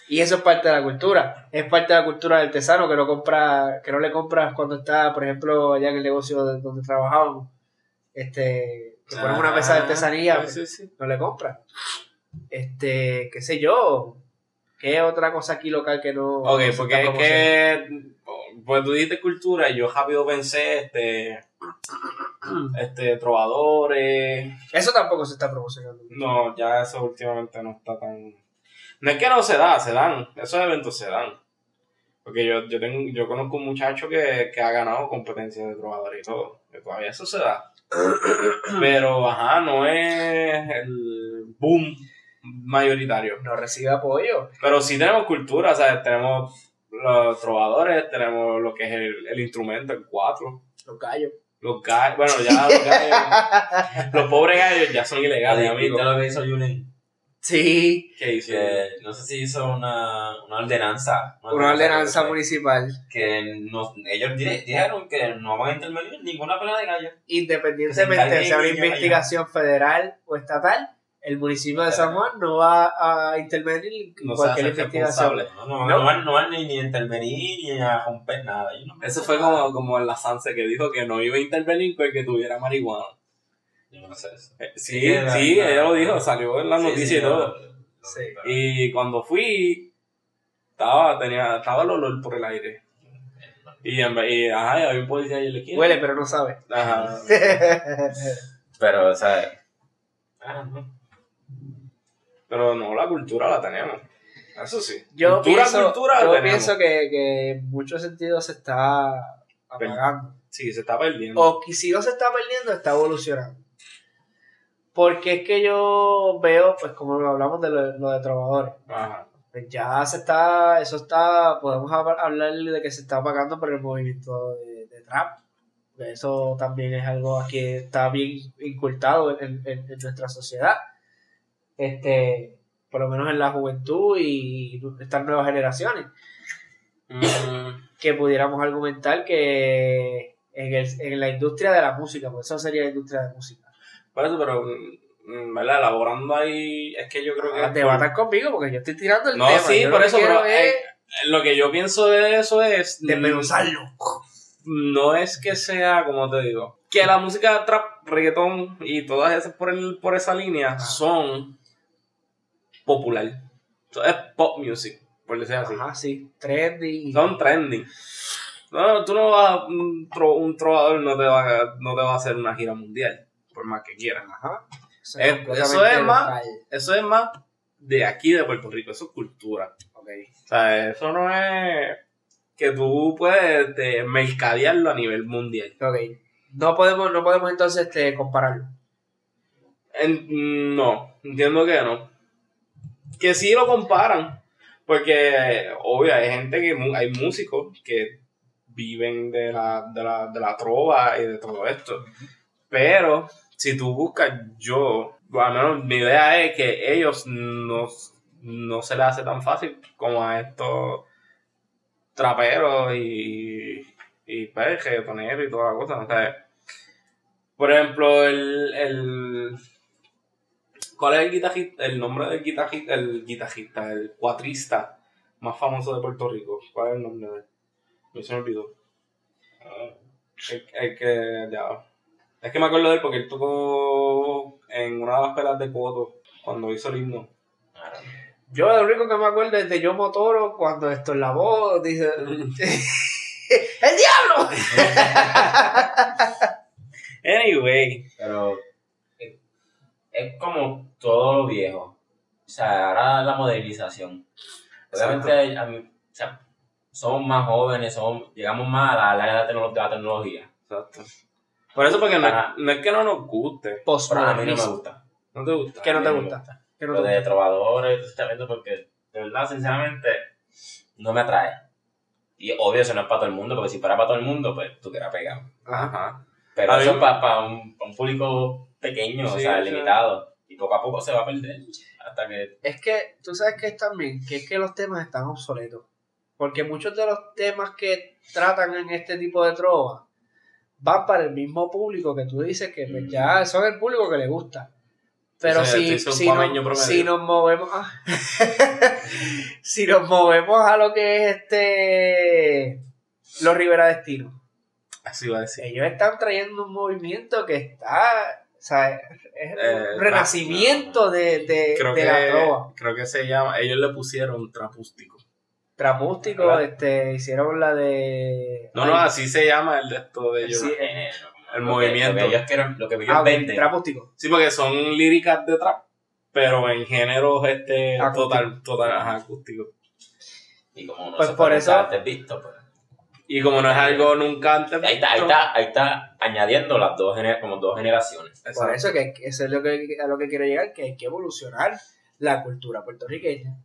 Y eso es parte de la cultura. Es parte de la cultura del artesano que no compra, que no le compras cuando está, por ejemplo, allá en el negocio de- donde trabajábamos. Este, que ponemos una mesa de artesanía, Sí, sí, sí. no le compras. Este, qué sé yo. ¿Qué otra cosa aquí local que no? Ok, no porque es que. Pues tú dijiste cultura y yo rápido pensé, este. este, trovadores. Eso tampoco se está promocionando. No, ya eso últimamente no está tan. No es que no se da, se dan. Esos eventos se dan. Porque yo, yo, tengo, yo conozco un muchacho que, que ha ganado competencias de trovadores y todo. Que todavía eso se da. Pero, ajá, no es el boom mayoritario. No recibe apoyo. Pero sí tenemos cultura, o sea, tenemos los trovadores, tenemos lo que es el, el instrumento, el cuatro. Los gallos. Los gallos, bueno, ya los gallos, los pobres gallos ya son ilegales, amigo. ¿Viste lo que hizo Yulín? Sí, ¿Qué hizo? Que no sé si hizo una, una ordenanza. una ordenanza que- municipal. Que no, ellos di- dijeron que no van a intervenir en ninguna pelea de gallos. Independientemente de sea una investigación federal o estatal, el municipio de San Juan no va a intervenir en No cualquier investigación. No, no, No. no van, no van ni, ni a intervenir ni a romper nada. No- Eso fue como, como en la Sanse que dijo que no iba a intervenir porque tuviera marihuana. Yo no sé eso. Eh, Sí, Sí, la- sí, la- ella lo dijo, salió en la Sí, noticia sí, y todo. Y cuando fui, estaba, tenía, estaba el olor por el aire. Y, en vez- y ajá, había un policía ahí en la esquina. Huele, pero no sabe. Ajá. Pero, o sea. Ah, no. Pero no, la cultura la tenemos. Eso sí. Yo cultura, pienso, cultura yo tenemos. pienso que, que en muchos sentidos se está apagando. Sí, se está perdiendo. O que si no se está perdiendo, está evolucionando. Porque es que yo veo, pues como hablamos de lo, lo de trovadores, Ajá. pues ya se está, eso está, podemos hab- hablar de que se está apagando por el movimiento de, de trap. Eso también es algo que está bien incultado en, en- en nuestra sociedad. Este, por lo menos en la juventud y estas nuevas generaciones. Mm, que pudiéramos argumentar que en, el- en la industria de la música, pues eso sería la industria de música. por eso, pero, mm, ¿verdad? Elaborando ahí, es que yo creo que... Ah, Debatan conmigo porque yo estoy tirando el No, tema. sí, Yo por lo que eso, pero, es eh, Lo que yo pienso de eso es... mm, desmenuzarlo. no es que sea, como te digo, que la música trap, reggaetón y todas esas por, el, por esa línea son popular. Eso es pop music, por decir así. Ajá, sí, trendy. Son trending. No, tú no vas, un, tro- un trovador no te, va a, no te va a hacer una gira mundial, por más que quieras. Ajá. Eso es más-. Eso es más de aquí, de Puerto Rico, eso es cultura. Ok. O sea, eso no es que tú puedes este, mercadearlo a nivel mundial. Ok. No podemos, no podemos entonces este, compararlo. En- no, entiendo que no. Que sí lo comparan. Porque, obvio, hay gente que, hay músicos que viven de la, de la, de la trova y de todo esto. Pero, si tú buscas, yo, al menos mi idea es que ellos no, no se les hace tan fácil como a estos traperos y, y pues, reggaetoneros y toda la cosa. O sea, por ejemplo, el, el ¿Cuál es el guitarrista? El nombre del guitarrista, el guitarrista, el cuatrista más famoso de Puerto Rico. ¿Cuál es el nombre de él? Me se me olvidó. Ah, El, el que, ya. Es que me acuerdo de él porque él tocó en una de las pelas de Coto cuando hizo el himno. Yo lo único que me acuerdo es de Yo Motoro cuando esto en la voz dice ¡El diablo! Anyway, Pero es como todo lo viejo. O sea, ahora la modernización. Obviamente, a mí, o sea, somos más jóvenes, somos, llegamos más a la, a la edad de la tecno- de la tecnología. exacto. Por eso, porque no, no es que no nos guste. Pero a mí no me gusta. ¿No te gusta? ¿Qué no te gusta? ¿Qué no Lo te de gusta? trovadores, todo este evento, porque de verdad, sinceramente, no me atrae. Y obvio, eso no es para todo el mundo, porque si fuera para todo el mundo, pues tú quieras pegar. Ajá. Pero A eso mí- es para, un, pa' un público pequeño, o Sí, sea, o sea- limitado. Y poco a poco se va a perder. Hasta que. Es que, tú sabes que es también, que es que los temas están obsoletos. Porque muchos de los temas que tratan en este tipo de trova van para el mismo público que tú dices que pues, ya son el público que le gusta. Pero si, ese es un si, nos, si nos movemos ah. si nos movemos a lo que es este los Rivera Destino, Así iba a decir. ellos están trayendo un movimiento que está, o sea, es Eh, un renacimiento de, de, Creo de que, la trova. creo que se llama, ellos le pusieron trapústico. Trapústico, ¿Verdad? este, hicieron la de. No, no, así se llama el de esto de ellos. Sí. género, el Lo que- movimiento. Lo que ellos quieren, lo que ellos Ah, venden. trapústico. Sí, porque son líricas de trap, pero en géneros este Acústico. total, total, ajá, acústico. Y como no Pues se por eso- visto, pues. Y como no es algo nunca antes Ahí está, ahí está, ahí está añadiendo las dos gener como dos generaciones. Por exacto. eso que eso es lo que, a lo que quiero llegar, que hay que evolucionar la cultura puertorriqueña.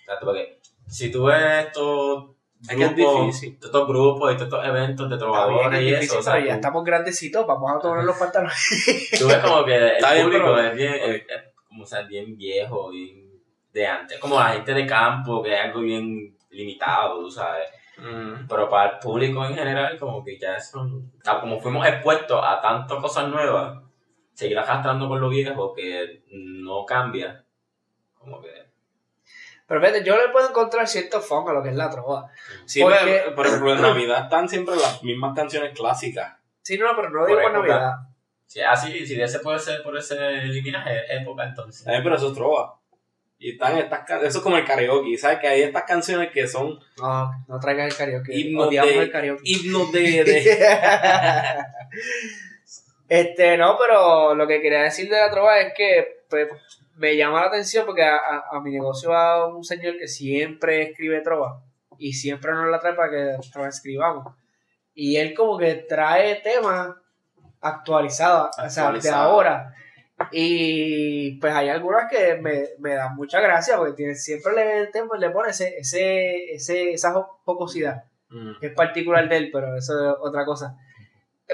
Exacto, porque si tú ves estos Es es grupos, difícil. estos grupos y todos estos eventos de trovadores es y difícil, eso, o sea, pero ya tú, estamos grandecitos, vamos a tomar los pantalones. tú ves como que el Está público es bien, es- es como, o sea, bien viejo, bien de antes, como la gente de campo, que es algo bien limitado, tú sabes. Mm. Pero para el público en general, como que ya eso, o sea, como fuimos expuestos a tantas cosas nuevas, seguir arrastrando con lo viejo que no cambia, como que... Pero fíjate, yo le puedo encontrar cierto fun a lo que es la trova. Sí, Porque- pero, por ejemplo, en Navidad están siempre las mismas canciones clásicas. Sí, no, pero no digo Por. Navidad. Si así, si de ese puede ser por ese lineaje, época entonces. Eh, pero eso es trova. Y están estas can- eso es como el karaoke, ¿sabes? Que hay estas canciones que son No, no traigas el karaoke. Himnos de- el karaoke. himnos de... de- este, no, pero lo que quería decir de la trova es que pues, me llama la atención porque a, a- a mi negocio va un señor que siempre escribe trova y siempre nos la trae para que transcribamos. Y él como que trae temas actualizados, o sea, de ahora. Y pues hay algunas que me, me dan mucha gracia porque siempre le, le pone ese, ese, ese, esa jocosidad Mm. que es particular de él, pero eso es otra cosa.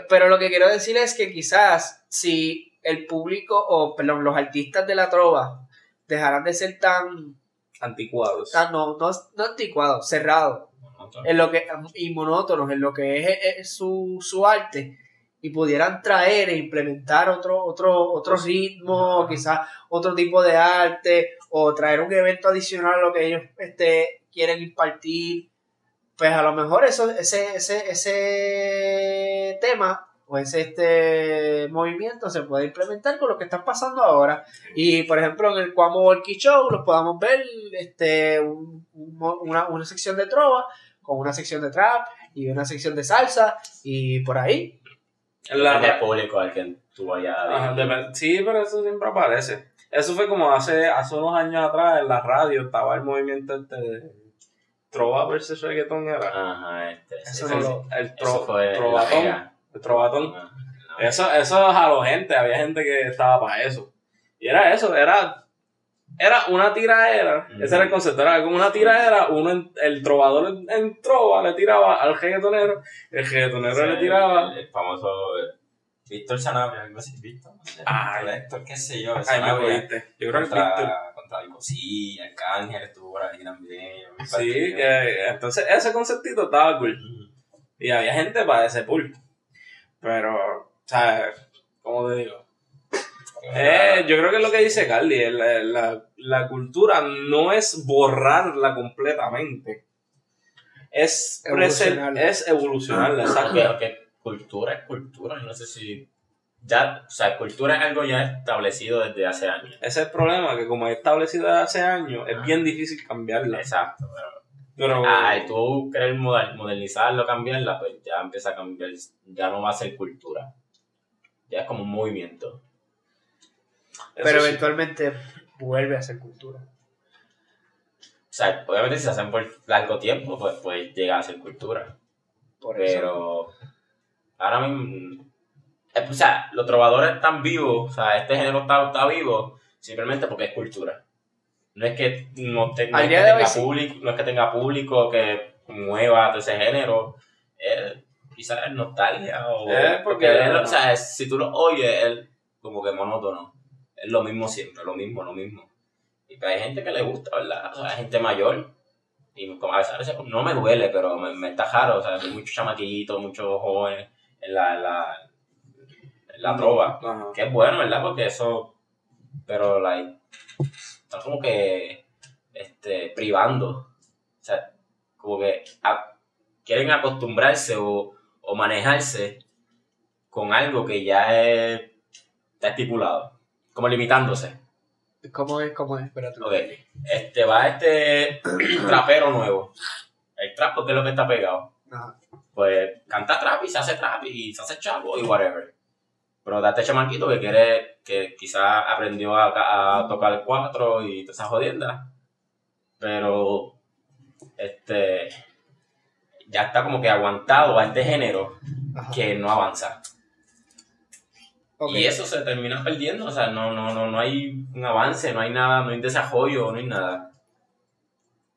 Pero lo que quiero decir es que quizás si el público, o perdón, los artistas de la trova dejaran de ser tan, Anticuados. tan no, no, no anticuados, cerrados, en lo que, y monótonos en lo que es, es- es su, su arte, y pudieran traer e implementar otro, otro, otro ritmo, quizás otro tipo de arte, o traer un evento adicional a lo que ellos este, quieren impartir, pues a lo mejor eso, ese, ese, ese tema o ese este movimiento se puede implementar con lo que está pasando ahora. Y por ejemplo en el Cuamo Volky Show los podamos ver este un- una, una sección de trova con una sección de trap y una sección de salsa y por ahí. La- Depende del público al que tú vayas a dep- sí, pero eso siempre aparece. Eso fue como hace, hace unos años atrás en la radio estaba el movimiento este de Trova versus Reggaeton era. Ajá, este. Eso sí, no sí. El Eso fue trovatón. El trovatón. Eso, eso jaló gente, había gente que estaba para eso. Y era eso, era, era una tiraera, ese era el concepto, era como una tiraera, uno el trovador en, en trova le tiraba al reggaetonero, el reggaetonero Ese le tiraba, El, el famoso eh, Víctor Sanabria, algo así, Víctor. no sé, Ah. Víctor qué sé yo, ay me Sanabria. jodiste, yo creo que Víctor- Contra, contra Vicosí, Arcángel estuvo por ahí también. sí, que, entonces ese conceptito estaba cool, y había gente para ese pool, pero, o sea, ¿cómo te digo? Eh, yo creo que es lo que dice Carly, la, la, la cultura no es borrarla completamente. Es Evolucionarla. es evolucionarla, exacto. Aunque cultura es cultura, no sé si. Ya, o sea, cultura es algo ya establecido desde hace años. Ese es el problema, que como es establecido desde hace años, es bien difícil cambiarla. Exacto, pero. Pero, Al tú querer moder- modernizarlo, cambiarla, pues ya empieza a cambiar, ya no va a ser cultura. Ya es como un movimiento. Pero sí. eventualmente vuelve a ser cultura. O sea, obviamente si se hacen por largo tiempo, pues, pues llega a ser cultura. Por eso. Pero ahora mismo, eh, o sea, los trovadores están vivos, o sea, este género está, está vivo simplemente porque es cultura. No es que no, te- no Al es que día de hoy tenga sí. público, no es que tenga público que mueva todo ese género, eh, quizás es nostalgia o Eh, porque- él- o sea, si tú lo oyes, es como que monótono, es lo mismo siempre, lo mismo, lo mismo. Y pues hay gente que le gusta, ¿verdad? O sea, hay gente mayor. Y como a veces, a veces no me duele, pero me, me está raro. O sea, hay muchos chamaquitos, muchos jóvenes en la, en la, en la trova. Ajá. Que es bueno, ¿verdad? Porque eso. Pero, like. Están como que. Este. Privando. O sea, como que. a- quieren acostumbrarse o, o manejarse con algo que ya es, está estipulado. Como limitándose. ¿Cómo es? ¿Cómo es? Espérate. Ok. Este va este trapero nuevo. El trap, porque es lo que está pegado. Ajá. Pues canta trap y se hace trap y se hace chavo y whatever. Pero date chamaquito que quiere, que quizás aprendió a, a tocar el cuatro y todas esas jodiendas. Pero, este, ya está como que aguantado a este género Ajá. que no avanza. Ok. Y eso se termina perdiendo, o sea, no, no, no, no hay un avance, no hay nada, no hay desarrollo, no hay nada.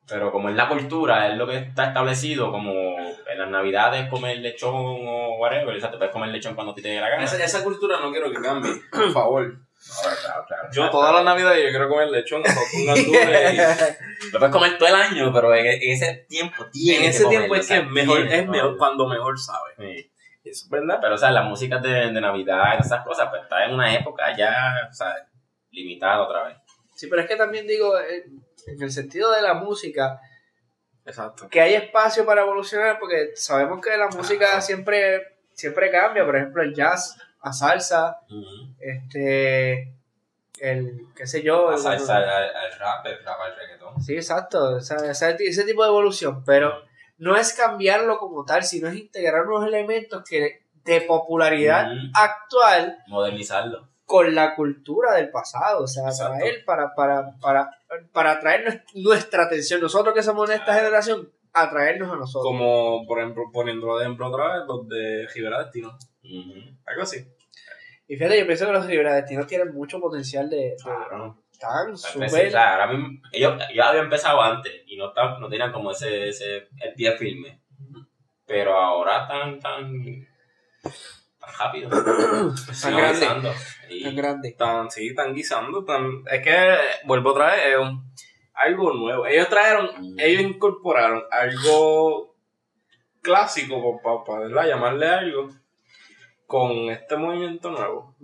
Pero como es la cultura, es lo que está establecido, como en las navidades comer lechón o whatever, o sea, te puedes comer lechón cuando te dé la gana. Esa, esa cultura no quiero que cambie, por favor. Ahora, claro, claro. Yo todas las navidades yo quiero comer lechón, con gandules y- Lo puedes comer todo el año, pero en, en ese tiempo En ese que tiempo comerlo, es que o es sea, mejor, es que mejor cuando mejor sabe. Sí. Eso es verdad. Pero, o sea, la música de, de Navidad, esas cosas, pues está en una época ya, o sea, limitada otra vez. Sí, pero es que también digo, eh, en el sentido de la música, Exacto. que hay espacio para evolucionar, porque sabemos que la música siempre, siempre cambia. Por ejemplo, el jazz a salsa, este, el, qué sé yo. La el- salsa, al, al rap, el rap al reggaetón. Sí, exacto. o sea, ese, ese tipo de evolución. Pero no es cambiarlo como tal, sino es integrar unos elementos que de popularidad actual Modernizarlo. con la cultura del pasado. O sea, Exacto. traer para, para, para, para atraer nues- nuestra atención. Nosotros que somos de esta generación, atraernos a nosotros. Como, por ejemplo, poniéndolo de ejemplo otra vez, los de Rivera Destino. Algo así. Y fíjate, yo pienso que los Rivera Destinos tienen mucho potencial de. de- Claro. Están súper. vez sí, o sea, ahora mismo, ellos, ellos habían empezado antes y no, estaban- no tenían como ese, ese el pie firme. Pero ahora están tan, tan rápido. Tan grande. avanzando. Y- Tan grande. Están, sí, están guisando. Tan... Es que, vuelvo otra vez, es un- algo nuevo. Ellos trajeron, Mm. ellos incorporaron algo clásico, para llamarle algo, con este movimiento nuevo.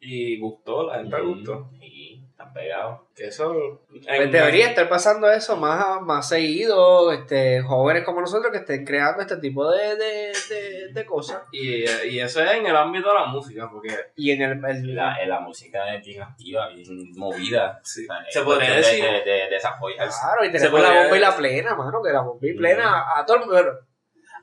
Y gustó, la gente le gustó. Y están pegados. Que eso. Pues debería estar pasando eso más, más seguido, este, jóvenes como nosotros que estén creando este tipo de, de, de, de cosas. Y, y eso es en el ámbito de la música, porque Y en el, el- La, la música es bien activa, bien movida. sí, O sea, es se podría de- decir. De, de, desarrollarse. claro, y tenemos la bomba y la plena, mano, que la bomba y plena a, a todo el mundo.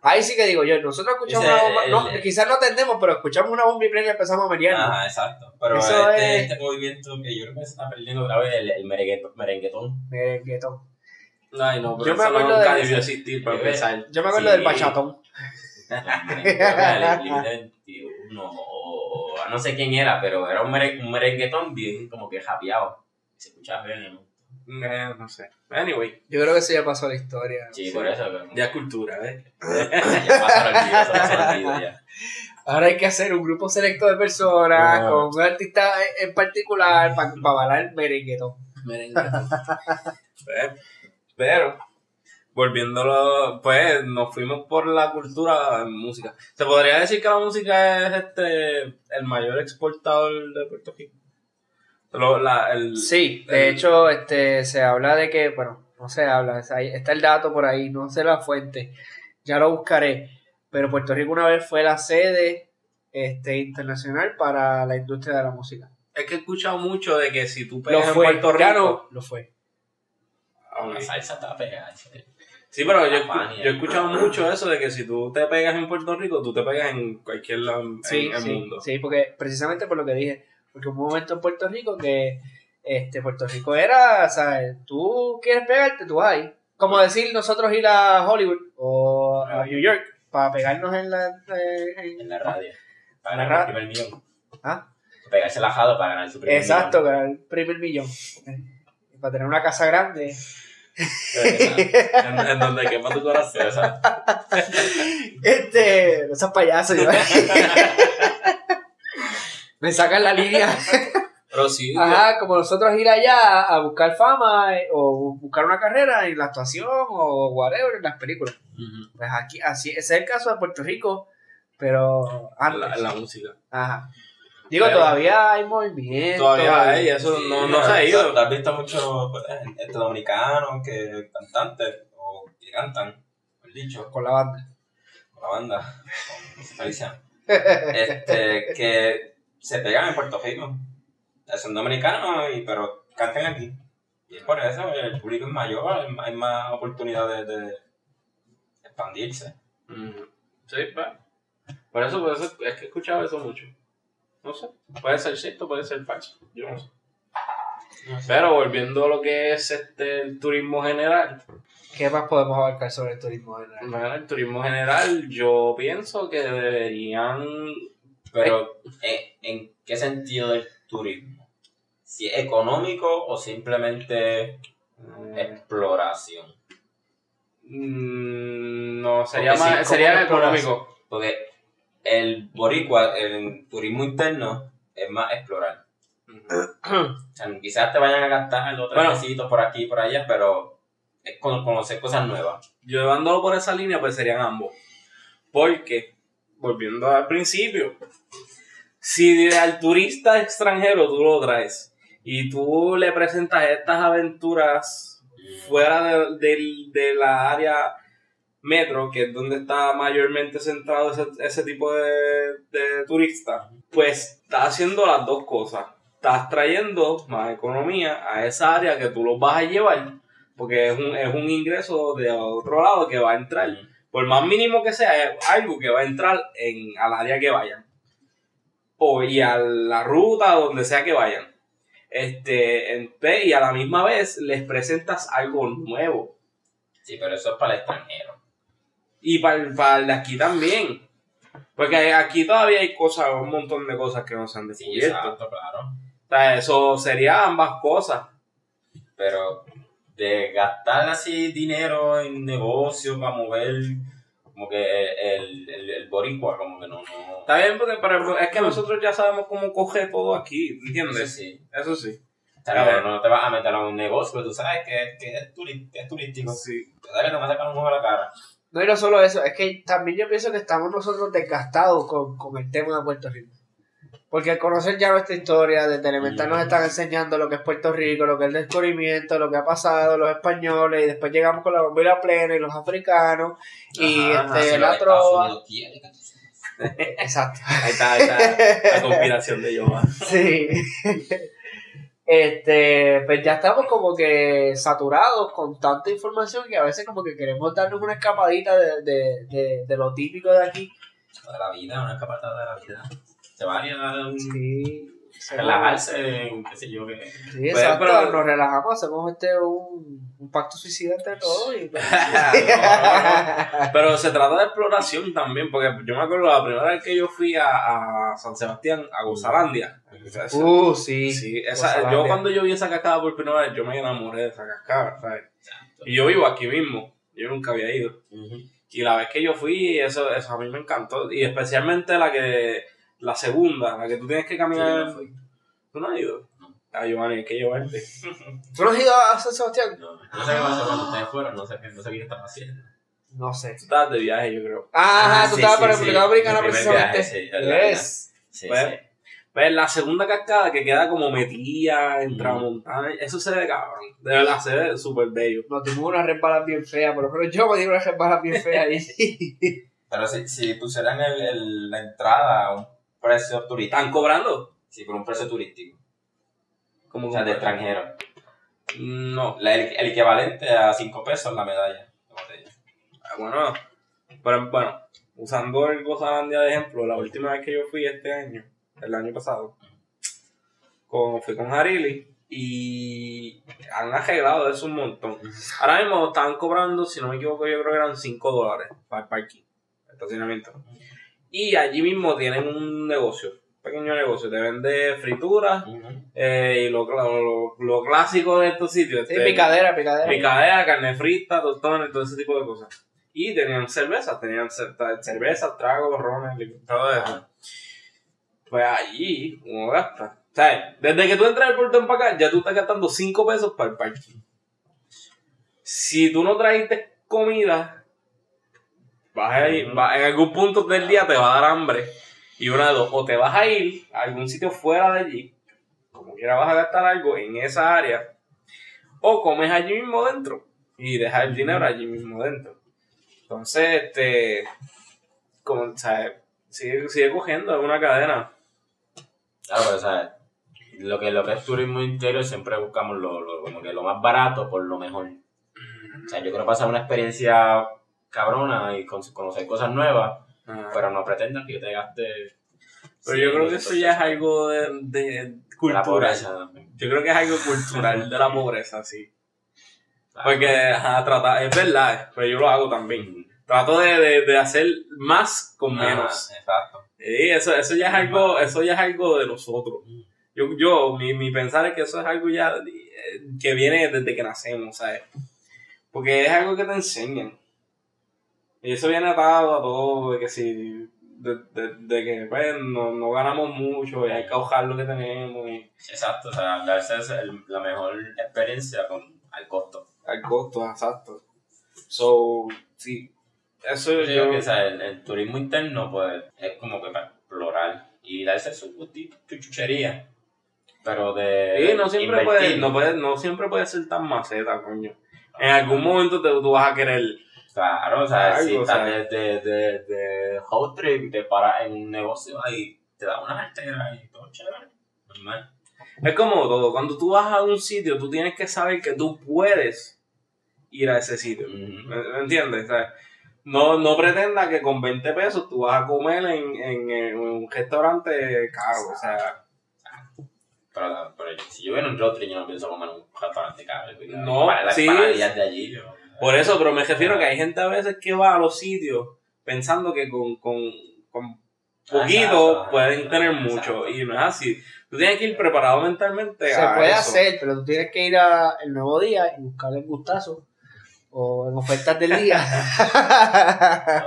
Ahí sí que digo yo, nosotros escuchamos Ese, una bomba, el- no, el- quizás no entendemos, pero escuchamos una bomba y plena y empezamos a menearnos. Ajá, exacto. Pero Eso este, es- este movimiento que yo creo que se está perdiendo otra vez, el, el merengue- merenguetón. Merenguetón. Ay, no, pero Yo me no nunca de- debió existir para Yo- empezar. Yo me acuerdo Sí. del bachatón. El merengue- Límite 21, o, o no sé quién era, pero era un merenguetón bien como que japeado. Se escuchaba bien, ¿no? Eh, no sé. Anyway, Yo creo que eso ya pasó a la historia. Sí, por eso. pero- ya es cultura, ¿eh? ya pasó eso ya. Ahora hay que hacer un grupo selecto de personas Ah. con un artista en particular para bailar el merenguetón. Merengue. Pues, Pero, volviéndolo, pues nos fuimos por la cultura en música. ¿Se podría decir que la música es este el mayor exportador de Puerto Rico? Lo- la- el, Sí, de el- hecho, este, se habla de que, bueno, no se habla, está el dato por ahí, no sé la fuente, ya lo buscaré, pero Puerto Rico una vez fue la sede este, internacional para la industria de la música. Es que he escuchado mucho de que si tú Lo pegas en fue, Puerto ya Rico. no, lo fue. Ah. La salsa está pegada. sí. Sí, pero yo, he escuchado mucho eso de que si tú te pegas en Puerto Rico, tú te pegas en cualquier lado en Sí, en el sí, mundo. sí, porque precisamente por lo que dije, porque hubo un momento en Puerto Rico que este, Puerto Rico era, ¿sabes? Tú quieres pegarte, tú vas ahí. Como decir nosotros ir a Hollywood o a New York para pegarnos en la... eh, en- En la radio. Para la ganar el primer millón. ¿Ah? Pegarse la jado para ganar su primer Exacto, ganar el primer millón. Para tener una casa grande. millón. En, en donde quema tu corazón. Exacto. Este, no seas payaso, yo. Me sacan la línea. Pero sí, Ajá, como nosotros ir allá a buscar fama eh, o buscar una carrera en la actuación o whatever en las películas. Pues aquí, así, ese es el caso de Puerto Rico, pero antes. la, la música. Ajá. Digo, Pero- todavía hay movimiento. Todavía hay, eso Sí, no, no se ha ido. ¿Tú has visto muchos pues, dominicanos que cantantes o que cantan, mejor dicho, Con la banda. con la banda, con Felicia, este, que se pegan en Puerto Rico. Son dominicanos, y, pero cantan aquí. Y es por eso el público es mayor, hay más oportunidades de expandirse. Ujú. Sí, pues. Por eso, por eso es que he escuchado eso mucho. No sé. Puede ser cierto, puede ser falso. Yo no sé. Pero volviendo a lo que es este el turismo general. ¿Qué más podemos abarcar sobre el turismo general? Bueno, el turismo general, yo pienso que deberían. Pero, ¿en, en qué sentido del turismo? ¿Si es económico o simplemente exploración? Mm, no, sería Porque más, ¿cómo sería económico. Porque el boricua, el turismo interno, es más explorar. O sea, quizás te vayan a gastar los tres Bueno. por aquí y por allá, pero es con- conocer cosas nuevas. Llevándolo por esa línea, pues serían ambos. Porque, volviendo al principio, si al turista extranjero tú lo traes y tú le presentas estas aventuras fuera de, de la área metro, que es donde está mayormente centrado ese, ese tipo de, de turistas, pues estás haciendo las dos cosas. Estás trayendo más economía a esa área que tú los vas a llevar, porque es un, es un ingreso de otro lado que va a entrar. Por más mínimo que sea, es algo que va a entrar en, al área que vayan. O y a la ruta, donde sea que vayan. Este, en- y a la misma vez les presentas algo nuevo. Sí, pero eso es para el extranjero. Y para el, para el de aquí también. Porque aquí todavía hay cosas, un montón de cosas que no se han Sí, descubierto. exacto, claro. O sea, eso sería ambas cosas. Pero de gastar así dinero en negocios para mover como que el, el, el boricua, como que no, no. Está bien, porque pero es que nosotros ya sabemos cómo coger todo aquí, Eso ¿entiendes? sí. Eso sí. O sea, no, no te vas a meter a un negocio, pero tú sabes que, que es, turi- es turístico. Sí. Tú sabes que te vas a sacar un ojo a la cara. No, y no solo eso, es que también yo pienso que estamos nosotros desgastados con, con el tema de Puerto Rico. Porque al conocer ya nuestra historia, desde elemental nos están enseñando lo que es Puerto Rico, lo que es el descubrimiento, lo que ha pasado, los españoles, y después llegamos con la bombilla plena y los africanos, y Ajá, este, la trova. Exacto. Ahí está, ahí está la conspiración de Jehová. Sí. Este, pues ya estamos como que saturados con tanta información que a veces como que queremos darnos una escapadita de, de, de, de lo típico de aquí. de la vida, una escapatada de la vida. Se va a ir a un- Sí. relajarse en qué sé yo qué. Sí, Pues, exacto. pero- Nos relajamos, hacemos este un, un pacto suicida entre todos y pues, Pero se trata de exploración también, porque yo me acuerdo la primera vez que yo fui a, a San Sebastián, a Gozalandia. Uh, sí. sí, esa- yo cuando yo vi esa cascada por primera vez, yo me enamoré de esa cascada, ¿sabes? Y yo vivo aquí mismo, yo nunca había ido. Y la vez que yo fui, eso, eso a mí me encantó. Y especialmente la que, la segunda, la que tú tienes que caminar. Sí. ¿Tú no has ido? No. Ah, Giovanni, hay que llevarte. ¿Tú no has ido a San Sebastián? No, no sé qué pasa cuando ustedes fueron, no sé, qué- no sé qué están haciendo. No sé. Tú estabas de viaje, yo creo. Ajá, tú sí, estabas sí, para sí. Dominicana Mi primer precisamente. viaje, sí, Yes. Sí, Pues, sí. Pues la segunda cascada que queda como metida en Mm. tramontana, eso se ve cabrón. De verdad, se ve súper bello. Nos dimos una resbalas bien fea, por lo menos yo me di una resbalas bien fea ahí. Pero si, si pusieran el, el- la entrada a un precio turístico, ¿Están cobrando? sí, por un precio turístico, Como o sea, de extranjero, No. la- el, el equivalente a 5 pesos la medalla de botella. Ah, Bueno, pero bueno, usando el Gozalandia de ejemplo, la última vez que yo fui este año, el año pasado, con, fui con Harili y han arreglado eso un montón. Ahora mismo estaban cobrando, si no me equivoco, yo creo que eran 5 dólares para el parking, el estacionamiento. Y allí mismo tienen un negocio, un pequeño negocio, te vende frituras eh, y lo, lo, lo clásico de estos sitios. Sí, este, picadera, picadera. picadera, carne frita, tostones, todo ese tipo de cosas. Y tenían cervezas, tenían cervezas, tragos, rones, todo eso. Pues allí uno gasta. O sea, desde que tú entras al portón para acá, ya tú estás gastando 5 pesos para el parking. Si tú no trajiste comida, vas a ir, va- en algún punto del día te va a dar hambre. Y una de dos, o te vas a ir a algún sitio fuera de allí, como quiera vas a gastar algo en esa área, o comes allí mismo dentro y dejas el dinero allí mismo dentro. Entonces, este, como, sea, sigue, sigue cogiendo, es una cadena. Claro, pero, o sea, lo que, lo que es turismo interior siempre buscamos lo, lo- como que lo más barato por lo mejor. O sea, yo quiero pasar una experiencia cabrona y con- conocer cosas nuevas, pero no pretendan que yo te gaste Pero Sí, yo creo que eso ya es algo de, de De la cultural. pobreza. Yo creo que es algo cultural de la pobreza, sí. Claro. Porque, ajá, trata, es verdad, pero yo lo hago también. Trato de, de, de hacer más con menos. Ah, exacto. Sí, eso, eso ya es algo, eso ya es algo de nosotros. Yo, yo mi, mi pensar es que eso es algo ya eh, que viene desde que nacemos, ¿sabes? Porque es algo que te enseñan. Y eso viene atado a todo, de que si, de, de, de que pues, no, no ganamos mucho y hay que ahogar lo que tenemos y Exacto, o sea, darse la mejor experiencia con, al costo. al costo, exacto. So, sí, eso Yo yo, digo que o sea, el, el turismo interno pues es como que para explorar y darse su chuchería. Pero de Sí, no siempre, puede, no, puede, no siempre puede ser tan maceta, coño. En algún momento te, tú vas a querer Claro, o sea, si o estás sea. de, de, de, de road trip te paras en un negocio ahí, te da una cartera y todo chévere. Normal. Es como todo, cuando tú vas a un sitio, tú tienes que saber que tú puedes ir a ese sitio. Ujú. ¿Me, me entiendes? O sea, no, no pretenda que con 20 pesos tú vas a comer en, en, en un restaurante caro. O sea, Pero, pero si yo voy en un road trip, yo no pienso comer en un restaurante caro. No, para las sí. paradillas de allí. yo- por eso, pero me refiero que hay gente a veces que va a los sitios pensando que con, con, con poquito Exacto, pueden tener exacto. mucho. Y no es así. Tú tienes que ir preparado mentalmente Se a puede eso. hacer, pero tú tienes que ir a el nuevo día y buscarle el gustazo. O en ofertas del día.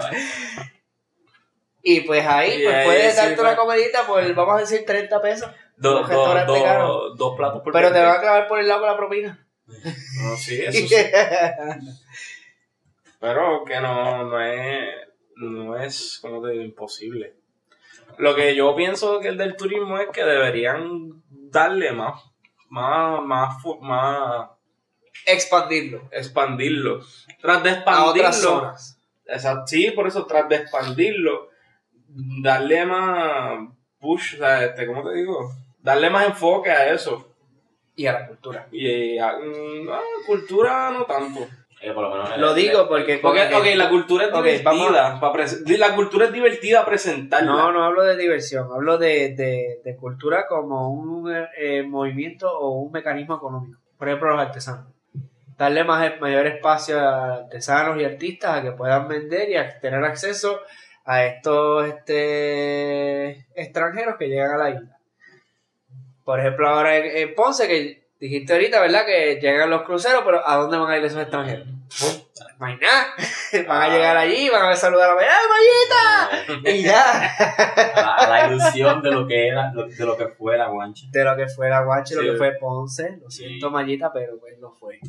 y pues ahí, Y pues ahí puedes sí, darte pues. una comidita por, vamos a decir, 30 pesos. Dos, Un restaurante dos, platos por Pero te 20. van a clavar por el lado con la propina. No, sí, eso sí. Pero que no, no es, no es, como te digo, imposible. Lo que yo pienso que el del turismo es que deberían darle más, más, más, más, Expandirlo expandirlo. Tras de a otras expandirlo, zonas. exacto, sí, por eso tras de expandirlo, darle más push, o sea, este, ¿cómo te digo? Darle más enfoque a eso. Y a la cultura. Y a, mm, a cultura no tanto. Eh, por lo menos Lo digo porque. Porque, la cultura es Ok, divertida. presen- la cultura es divertida presentarla. No, no hablo de diversión, hablo de, de, de cultura como un eh, movimiento o un mecanismo económico. Por ejemplo, los artesanos. Darle más, mayor espacio a artesanos y artistas a que puedan vender y a tener acceso a estos este, extranjeros que llegan a la isla. Por ejemplo, ahora en, en Ponce, que dijiste ahorita, ¿verdad? Que llegan los cruceros, pero ¿a dónde van a ir esos extranjeros? No hay nada. Van a llegar allí, van a saludar a la ¡Ah, Mayita! Y ya. a, la, ilusión de lo que era, lo- de lo que fue la guancha. de lo que fue la Guache, lo Sí. que fue Ponce. Lo Sí. siento, Mayita, pero pues no fue.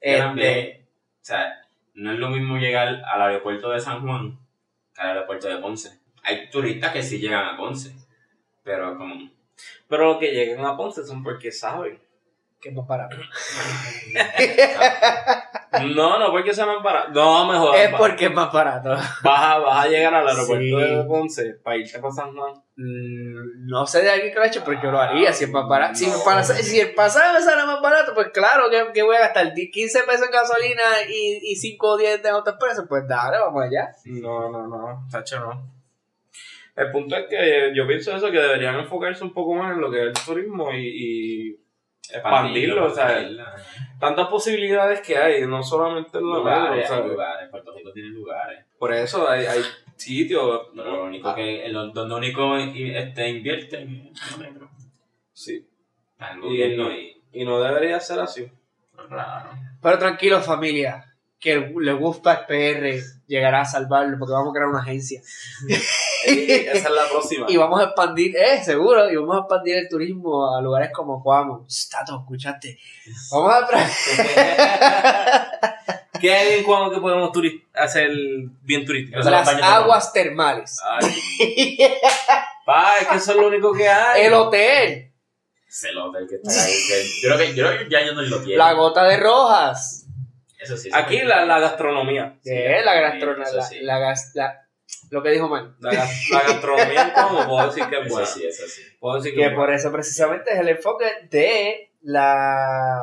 Este, o sea, no es lo mismo llegar al aeropuerto de San Juan que al aeropuerto de Ponce. Hay turistas que sí llegan a Ponce, pero como... Pero los que llegan a Ponce son porque saben. que es más barato. No, no porque sea más barato. No, mejor. es porque es más barato. Vas a, vas a llegar al aeropuerto Sí. de Ponce para irte para San Juan. Mm, No sé de alguien que lo ha hecho, pero yo lo haría si es más barato. Si, pasa- si el pasaje sale más barato, pues claro que, que voy a gastar 10, 15 pesos en gasolina y, y 5 o 10 de autoexpreso. Pues dale, vamos allá. No, no, no. Tacho, no. El punto es que yo pienso eso, que deberían enfocarse un poco más en lo que es el turismo y, y expandirlo. O sea, expandirlo. tantas posibilidades que hay, no solamente en. O lugares, hay lugares, Puerto Rico tiene lugares. por eso hay, hay sitios. Lo único que, lo- donde único i- este, invierte es metro. Sí. Al gobierno y... Y no debería ser así. Claro. Pero tranquilo, familia. Que el, el Wolfpack PR llegará a salvarlo porque vamos a crear una agencia. Ey, esa es la próxima. Y vamos a expandir, eh, seguro, y vamos a expandir el turismo a lugares como Cuamo. Tato, escuchaste. Vamos a traer ¿Qué hay en Cuamo que podemos hacer bien turístico? Las aguas termales. Ay, pa, es que eso es lo único que hay. El hotel, Ese hotel que está ahí. que- yo, creo que, yo creo que ya yo no lo tiene. la gota de rojas. Eso sí. eso Aquí sí. la, la gastronomía. Es la gastronomía. eso La, sí. la gas- la- lo que dijo Man. La, gas- la gastronomía en Cuamo puedo decir que es Eso buena. sí, eso sí. Puedo decir que, Que es por buena. eso precisamente es el enfoque de las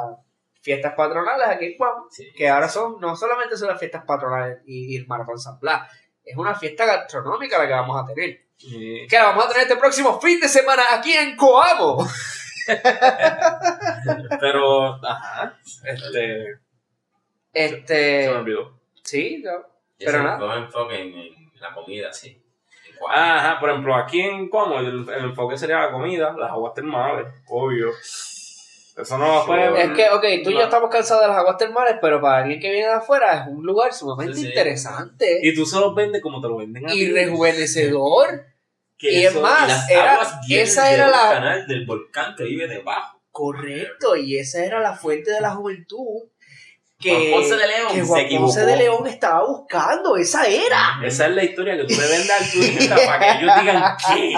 fiestas patronales aquí en Cuamo. sí. que ahora son, no solamente son las fiestas patronales y, y el Maratón San Blas, es una fiesta gastronómica la que vamos a tener. Sí. Que la vamos a tener este próximo fin de semana aquí en Coamo. Pero, ajá, este, Este. se me olvidó. Sí, no. Y Pero nada. no enfoque en, en la comida, sí. Ajá, por ejemplo, aquí en Cuamo el, el enfoque sería la comida, las aguas termales, obvio. Eso no va a Es que, ok, tú y yo estamos cansados de las aguas termales, pero para alguien que viene de afuera es un lugar sumamente Sí, sí. interesante Y tú se los vendes como te lo venden a y rejuvenecedor. Que y es más, Y era- esa era la- canal del volcán que vive debajo. Correcto, y esa era la fuente de la juventud que Ponce de León que se Juan equivocó. Ponce de León estaba buscando. Esa era. Esa es la historia que tú le vendes al turista para que ellos digan,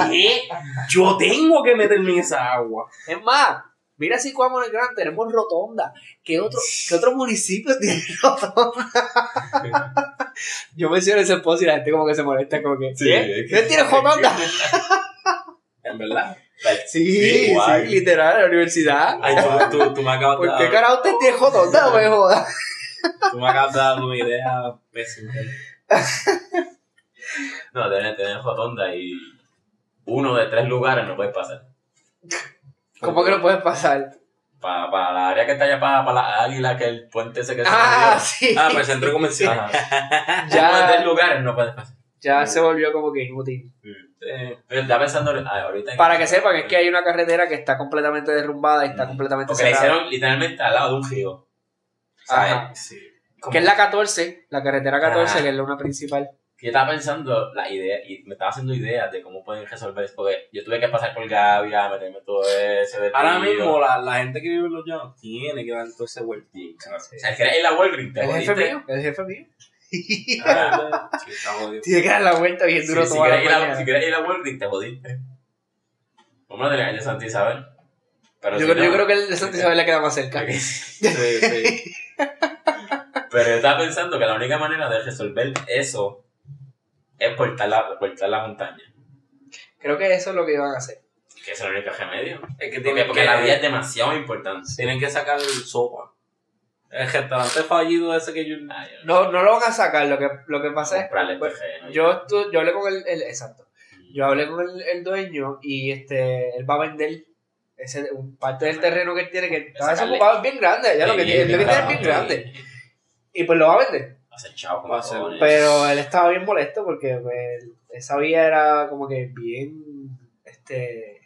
¿qué? Yo tengo que meterme en esa agua. Es más, mira si Cuamo el Gran tenemos rotonda. ¿Qué otro, ¿qué otro municipio tiene rotonda? Yo menciono ese post y la gente como que se molesta, como que, Sí, ¿qué? que- ¿Qué tiene rotonda? En verdad. Sí, Sí, literal, en la universidad. Ay, tú, tú, tú me acabas de ¿Por qué dar, carajo usted tiene rotonda? No me joda. tú me acabas de dar una idea pésima. No, tenés, tenés rotonda y uno de tres lugares no puedes pasar. ¿Cómo que no puedes pasar? Para pa la área que está allá para pa la águila, que el puente ese que se Ah, sí. Ah, pues centro comercial. Ajá. Uno de ya, tres lugares no puedes pasar. Ya se volvió como que inútil. Eh, Pero está pensando ah, ahorita en- Para que sepan, es que hay una carretera que está completamente derrumbada y está completamente Porque la cerrada. hicieron literalmente al lado de un río. ¿Sabes? Ajá. sí. Que es la 14, la carretera 14, Ah. que es la una principal. Que yo estaba pensando la idea y me estaba haciendo ideas de cómo pueden resolver eso. Porque yo tuve que pasar por Gavia, meterme todo ese del Ahora río. mismo la, la gente que vive en los llanos tiene que dar todo ese vueltín. O sea, que era ir a Walgreens, te El jefe mío, el jefe mío. Ah, sí, está jodido. Tiene que dar la vuelta bien Sí, duro si, toda la quieres ir a, mañana. si quieres ir a Walgreens, te jodiste. Vamos a tener de Santa Isabel. Pero Yo, si creo- yo no- creo que el de Santa Isabel le queda más cerca. Sí, sí. Pero yo estaba pensando que la única manera de resolver eso es cortar la, cortar la montaña. Creo que eso es lo que iban a hacer. Que es el único remedio. Es que Porque, tienen porque que, la vía es demasiado importante. tienen que sacar sopa. El restaurante fallido ese que yo... Ah, yo no No, lo van a sacar, lo que, lo que pasa es... el pues, y Yo, estu- yo hablé con el, el- Exacto. Yo hablé con el, el dueño y este él va a vender ese, un parte del terreno que él tiene, que está desocupado, es bien grande, ya lo que tiene, que tiene es bien grande. Y pues lo va a vender. Chavo Va a ser- cojones. Pero él estaba bien molesto porque pues, esa vía era como que bien, este,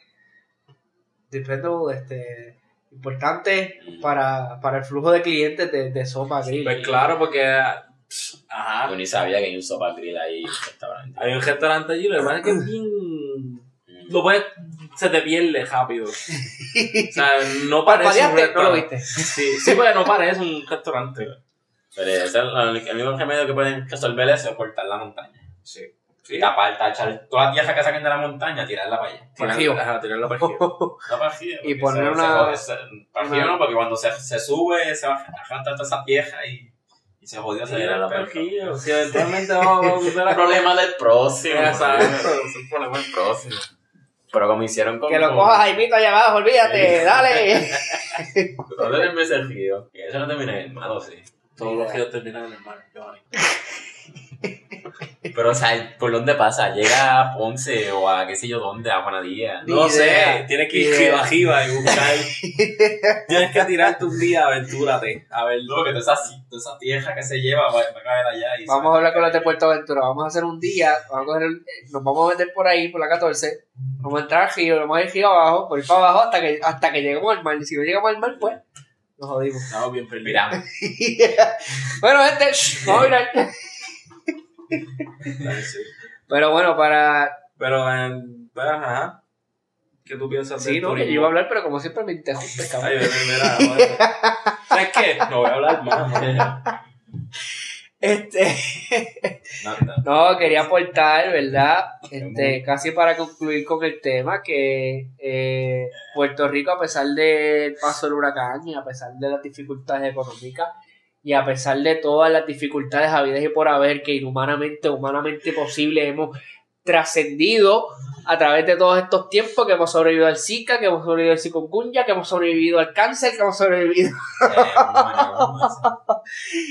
dependable, este, importante Mm. para, para el flujo de clientes de, de sopa grill. Pues claro, porque... Ajá. Yo ni sabía que hay un sopa grill ahí restaurante. Hay un restaurante allí, lo que pasa es que es bien... Lo puedes... Se te pierde rápido. O sea, no parece un Parpadeaste, no lo restaurante. viste. Sí, sí, porque no parece un restaurante. Pero ese es el, el único remedio que pueden resolver eso es cortar la montaña. Sí. Y tapar, tachar toda la tierra que saquen de la montaña, tirarla para allá. Ajá, tirarlo para el. No para Y poner se- una- se no, porque cuando se, se sube, se va a arrastrar toda esa tierra y, y se jodió. se pero- río. Si eventualmente vamos a a El problema del próximo. Exacto. Es el problema del próximo. Pero como hicieron con. Que lo cojas Jaimito allá abajo, olvídate, dale. ¿Dónde termina el río? Que eso no termina en el malo, sí. Todos los ríos terminan en el mar, Giovanni. Pero, o sea, ¿por dónde pasa? ¿Llega a Ponce o a qué sé yo dónde? ¿A Juanadía? No idea, sé, tienes que ir jiba jiba y buscar. tienes que tirarte un día, aventúrate. A ver, No, que toda esa, toda esa tierra que se lleva va, va a caer allá. Y Vamos a hablar con los de Puerto Aventura. Vamos a hacer un día, vamos a coger el- nos vamos a meter por ahí, por la 14. Vamos a entrar al río, vamos a ir río abajo, por ir para abajo hasta que, hasta que lleguemos al mar. Y si no llegamos al mar, pues nos jodimos. estamos bien perdidos. Miramos. bueno, gente, vamos a mirar. Pero bueno, para. Pero, en, pues, ajá. ¿Qué tú piensas Sí, no, que yo iba a hablar, pero como siempre me interrumpes, cabrón. Ay, mira, joder. ¿Sabes qué? No voy a hablar más. Este. No, quería aportar, ¿verdad? Este, casi para concluir con el tema, que eh, Puerto Rico, a pesar del paso del huracán y a pesar de las dificultades económicas y a pesar de todas las dificultades habidas y por haber que inhumanamente, humanamente posible hemos trascendido a través de todos estos tiempos, que hemos sobrevivido al Zika, que hemos sobrevivido al chikungunya, que hemos sobrevivido al cáncer, que hemos sobrevivido,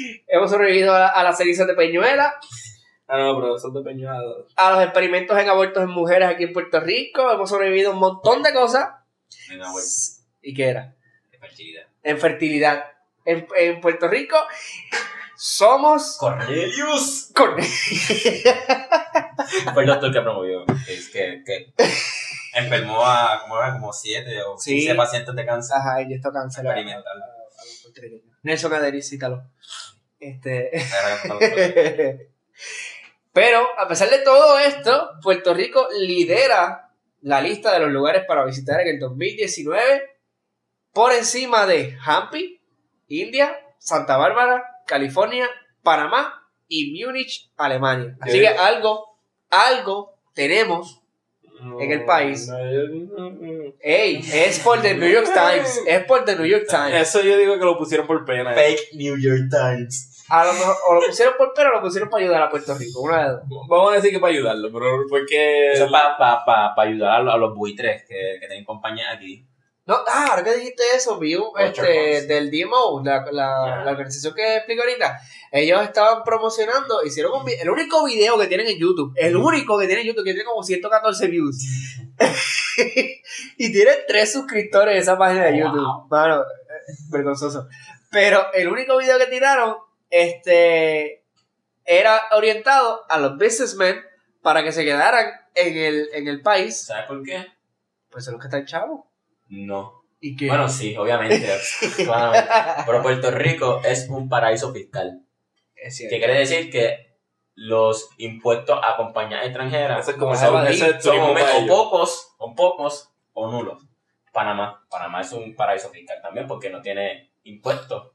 Eh, hemos sobrevivido a, a las cenizas de Peñuela, Ah, no, pero de Peñuado. a los experimentos en abortos en mujeres aquí en Puerto Rico. Hemos sobrevivido a un montón de cosas. Venga, vuelta. ¿Y qué era? De fertilidad. En fertilidad. En, en Puerto Rico somos... Cornelius. Con... Fue el doctor que promovió. Es que, que enfermó a como, era, como siete o Sí. 15 pacientes de cáncer Ajá, y esto experimental. Nelson Aderis, cítalo. Este... Pero, a pesar de todo esto, Puerto Rico lidera la lista de los lugares para visitar en el 2019 por encima de Hampi, India, Santa Bárbara, California, Panamá y Múnich, Alemania. Así ¿Qué? que algo, algo tenemos. En el país. No, mm. Ey, es por The New York Times. Es por The New York Times. Eso yo digo que lo pusieron por pena. Fake New York Times. A lo mejor, o lo pusieron por pero o lo pusieron para ayudar a Puerto Rico. Una de dos. Vamos a decir que para ayudarlo, pero porque. Eso es para pa, pa, pa ayudar a los, a los buitres que, que tienen compañía aquí. No, ah, ahora que dijiste eso, vi un, este, del DMO, la, la, la organización que explico ahorita. Ellos estaban promocionando, hicieron un el único video que tienen en YouTube, el único que tienen en YouTube, que tiene como 114 views. y tiene tres suscriptores en esa página de Wow. YouTube. Mano, eh, vergonzoso. Pero el único video que tiraron, este, era orientado a los businessmen para que se quedaran en el, en el país. ¿Sabes por qué? Pues son los que están chavos. No. Y Bueno, sí, obviamente. claramente. Pero Puerto Rico es un paraíso fiscal. es Que quiere decir que los impuestos a compañías extranjeras es como son, Sabadell, ese es son turismo o, pocos, o pocos, o nulos. Panamá. Panamá es un paraíso fiscal también porque no tiene impuestos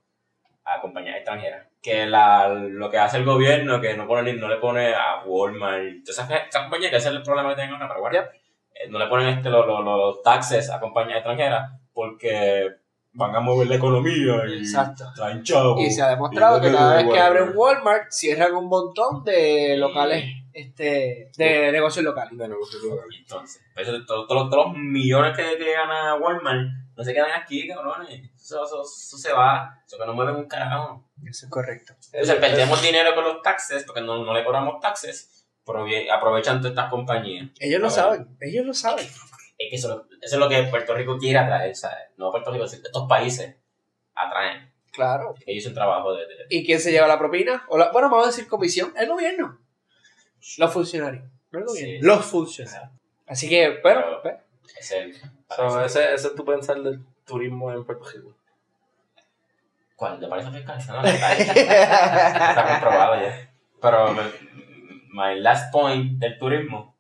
a compañías extranjeras. Que la, lo que hace el gobierno, que no, pone, ni- no le pone a Walmart, todas esas, esas compañías, que ese es el problema que tienen Yep. eh, no le ponen este, los, los, los taxes a compañías extranjeras porque van a mover la economía y Exacto. traen chavos. Y se ha demostrado que cada vez que abren Walmart. Walmart cierran un montón de locales, este, de negocios locales. De negocio local. Y Entonces, pues, todos, todos, todos los millones que, que gana Walmart no se quedan aquí, cabrones. Eso, eso, eso se va. Eso que no mueven un carajo. Eso es correcto. Entonces, perdemos dinero con los taxes porque no, no le cobramos taxes. Aprovechan todas estas compañías. Ellos lo saben, ellos lo saben. Es que eso, es lo- eso es lo que Puerto Rico quiere atraer, ¿sabes? No Puerto Rico, estos países atraen. Claro. Ellos hacen trabajo de, de- ¿Y quién se lleva la propina? O la, bueno, vamos a decir comisión. El gobierno. Los funcionarios. No el gobierno. Sí. Los funcionarios. Así que, bueno, Pero- pues, es el So, ese, ese es tu pensar del turismo en Puerto Rico. ¿Cuál? ¿De paraíso fiscal? No, no, está, está comprobado ya. Pero me- my last point del turismo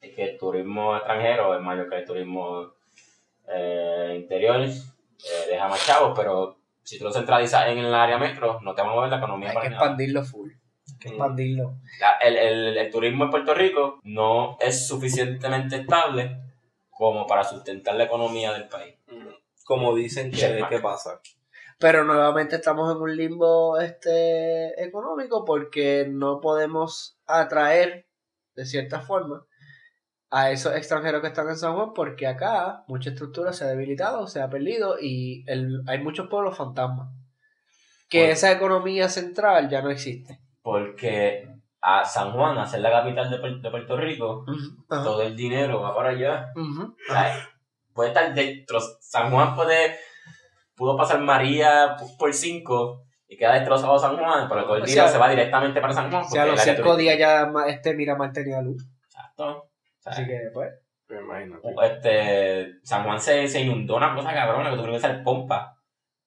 es que el turismo extranjero es mayor que el turismo eh, interior. eh, deja más chavos, pero si tú lo centralizas en el área metro, no te va a mover la economía hay para que nada. expandirlo full. Hay que expandirlo. La- el, el- el turismo en Puerto Rico no es suficientemente estable como para sustentar la economía del país. Como dicen que. ¿qué pasa? Pero nuevamente estamos en un limbo este económico porque no podemos atraer de cierta forma a esos extranjeros que están en San Juan porque acá mucha estructura se ha debilitado, se ha perdido y el- hay muchos pueblos fantasmas. Que esa economía central ya no existe. Porque a San Juan, a ser la capital de, de Puerto Rico, todo el dinero va para allá. O sea, puede estar dentro. San Juan puede. Pudo pasar María por 5 y queda destrozado San Juan, pero todo el O sea, se va directamente para San Juan. O sea, a los el área cinco turística- días ya este Miramar tenía luz. Exacto. O sea, Así que, pues. Me imagino. este, San Juan se, se inundó una cosa cabrona que tuvieron que hacer pompa.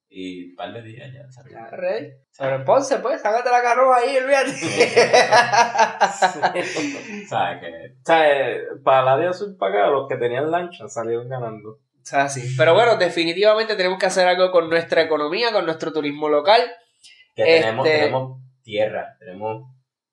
Y un par de días ya. ¿sabes? Ya, rey. Pero en Ponce, pues, sácate la carroba ahí, olvídate. ¿Sabes? Que O sea, eh, para el área sur para acá, los que tenían lancha salieron ganando. O sea, sí. Pero bueno, definitivamente tenemos que hacer algo con nuestra economía, con nuestro turismo local. que Este- tenemos, tenemos tierra, tenemos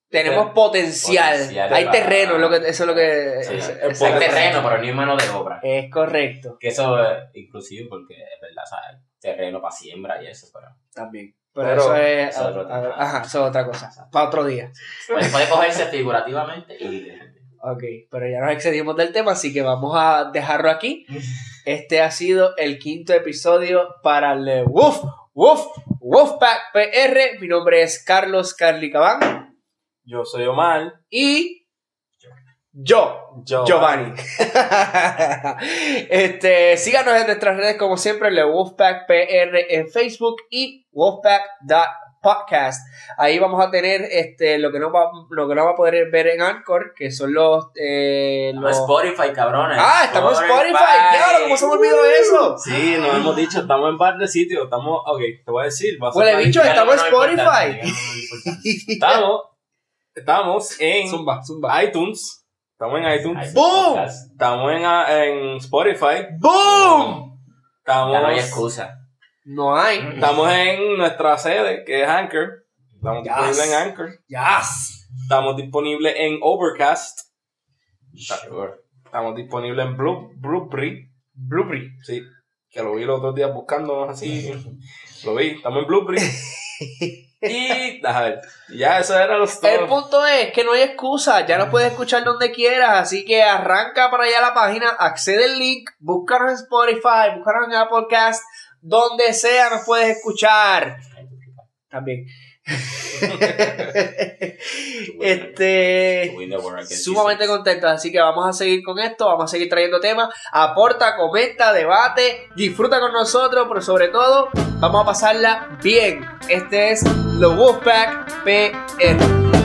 Tenemos Este, potencial. potencial Hay terreno, lo que, eso es lo que... sí, es- hay exacto. terreno, pero no hay mano de obra. Es correcto, Que eso es inclusive porque es verdad, ¿sabes? Terreno para siembra y eso, pero también. Pero, Pero eso es... eso es otro tema. ajá, eso es otra cosa. Para otro día. puede, puede cogerse figurativamente y. Ok, pero ya nos excedimos del tema, así que vamos a dejarlo aquí. Este ha sido el quinto episodio para el Wolf, Wolf, Wolfpack PR. Mi nombre es Carlos Carlicabán. Yo soy Omar. Y yo, Yo. Giovanni. este, síganos en nuestras redes como siempre, el Wolfpack PR en Facebook y Wolfpack.podcast. Ahí vamos a tener este lo que no va, lo que no va a poder ver en Anchor, que son los, eh, No, los- Spotify, cabrones. Ah, estamos en Spotify. Diablo, ¿cómo se me olvidó eso? Sí, nos hemos dicho, estamos en par de sitios. Estamos, ok, te voy a decir. va a ser Huele bicho, estamos en Spotify. Estamos, estamos en Zumba, zumba. iTunes. Estamos en iTunes. ¡Boom! podcast. Estamos en, en Spotify. ¡Boom! Estamos, Ya no hay excusa. No hay. estamos en nuestra sede, que es Anchor. Estamos Yes. disponibles en Anchor. Yes. Estamos disponibles en Overcast. Sure. Estamos disponibles en Blue, Blueberry. Blueberry. Sí, que lo vi los otros días buscándonos así. Lo vi, estamos en Blueberry. y, a ver, ya eso era los El punto es que no hay excusa, ya nos puedes escuchar donde quieras, así que arranca para allá la página, accede al link, búscanos en Spotify, búscanos en Apple Podcast, donde sea nos puedes escuchar. También. este sumamente Jesus. contentos, así que vamos a seguir con esto, vamos a seguir trayendo temas, aporta, comenta, debate, disfruta con nosotros, pero sobre todo vamos a pasarla bien. Este es The Wolfpack PR.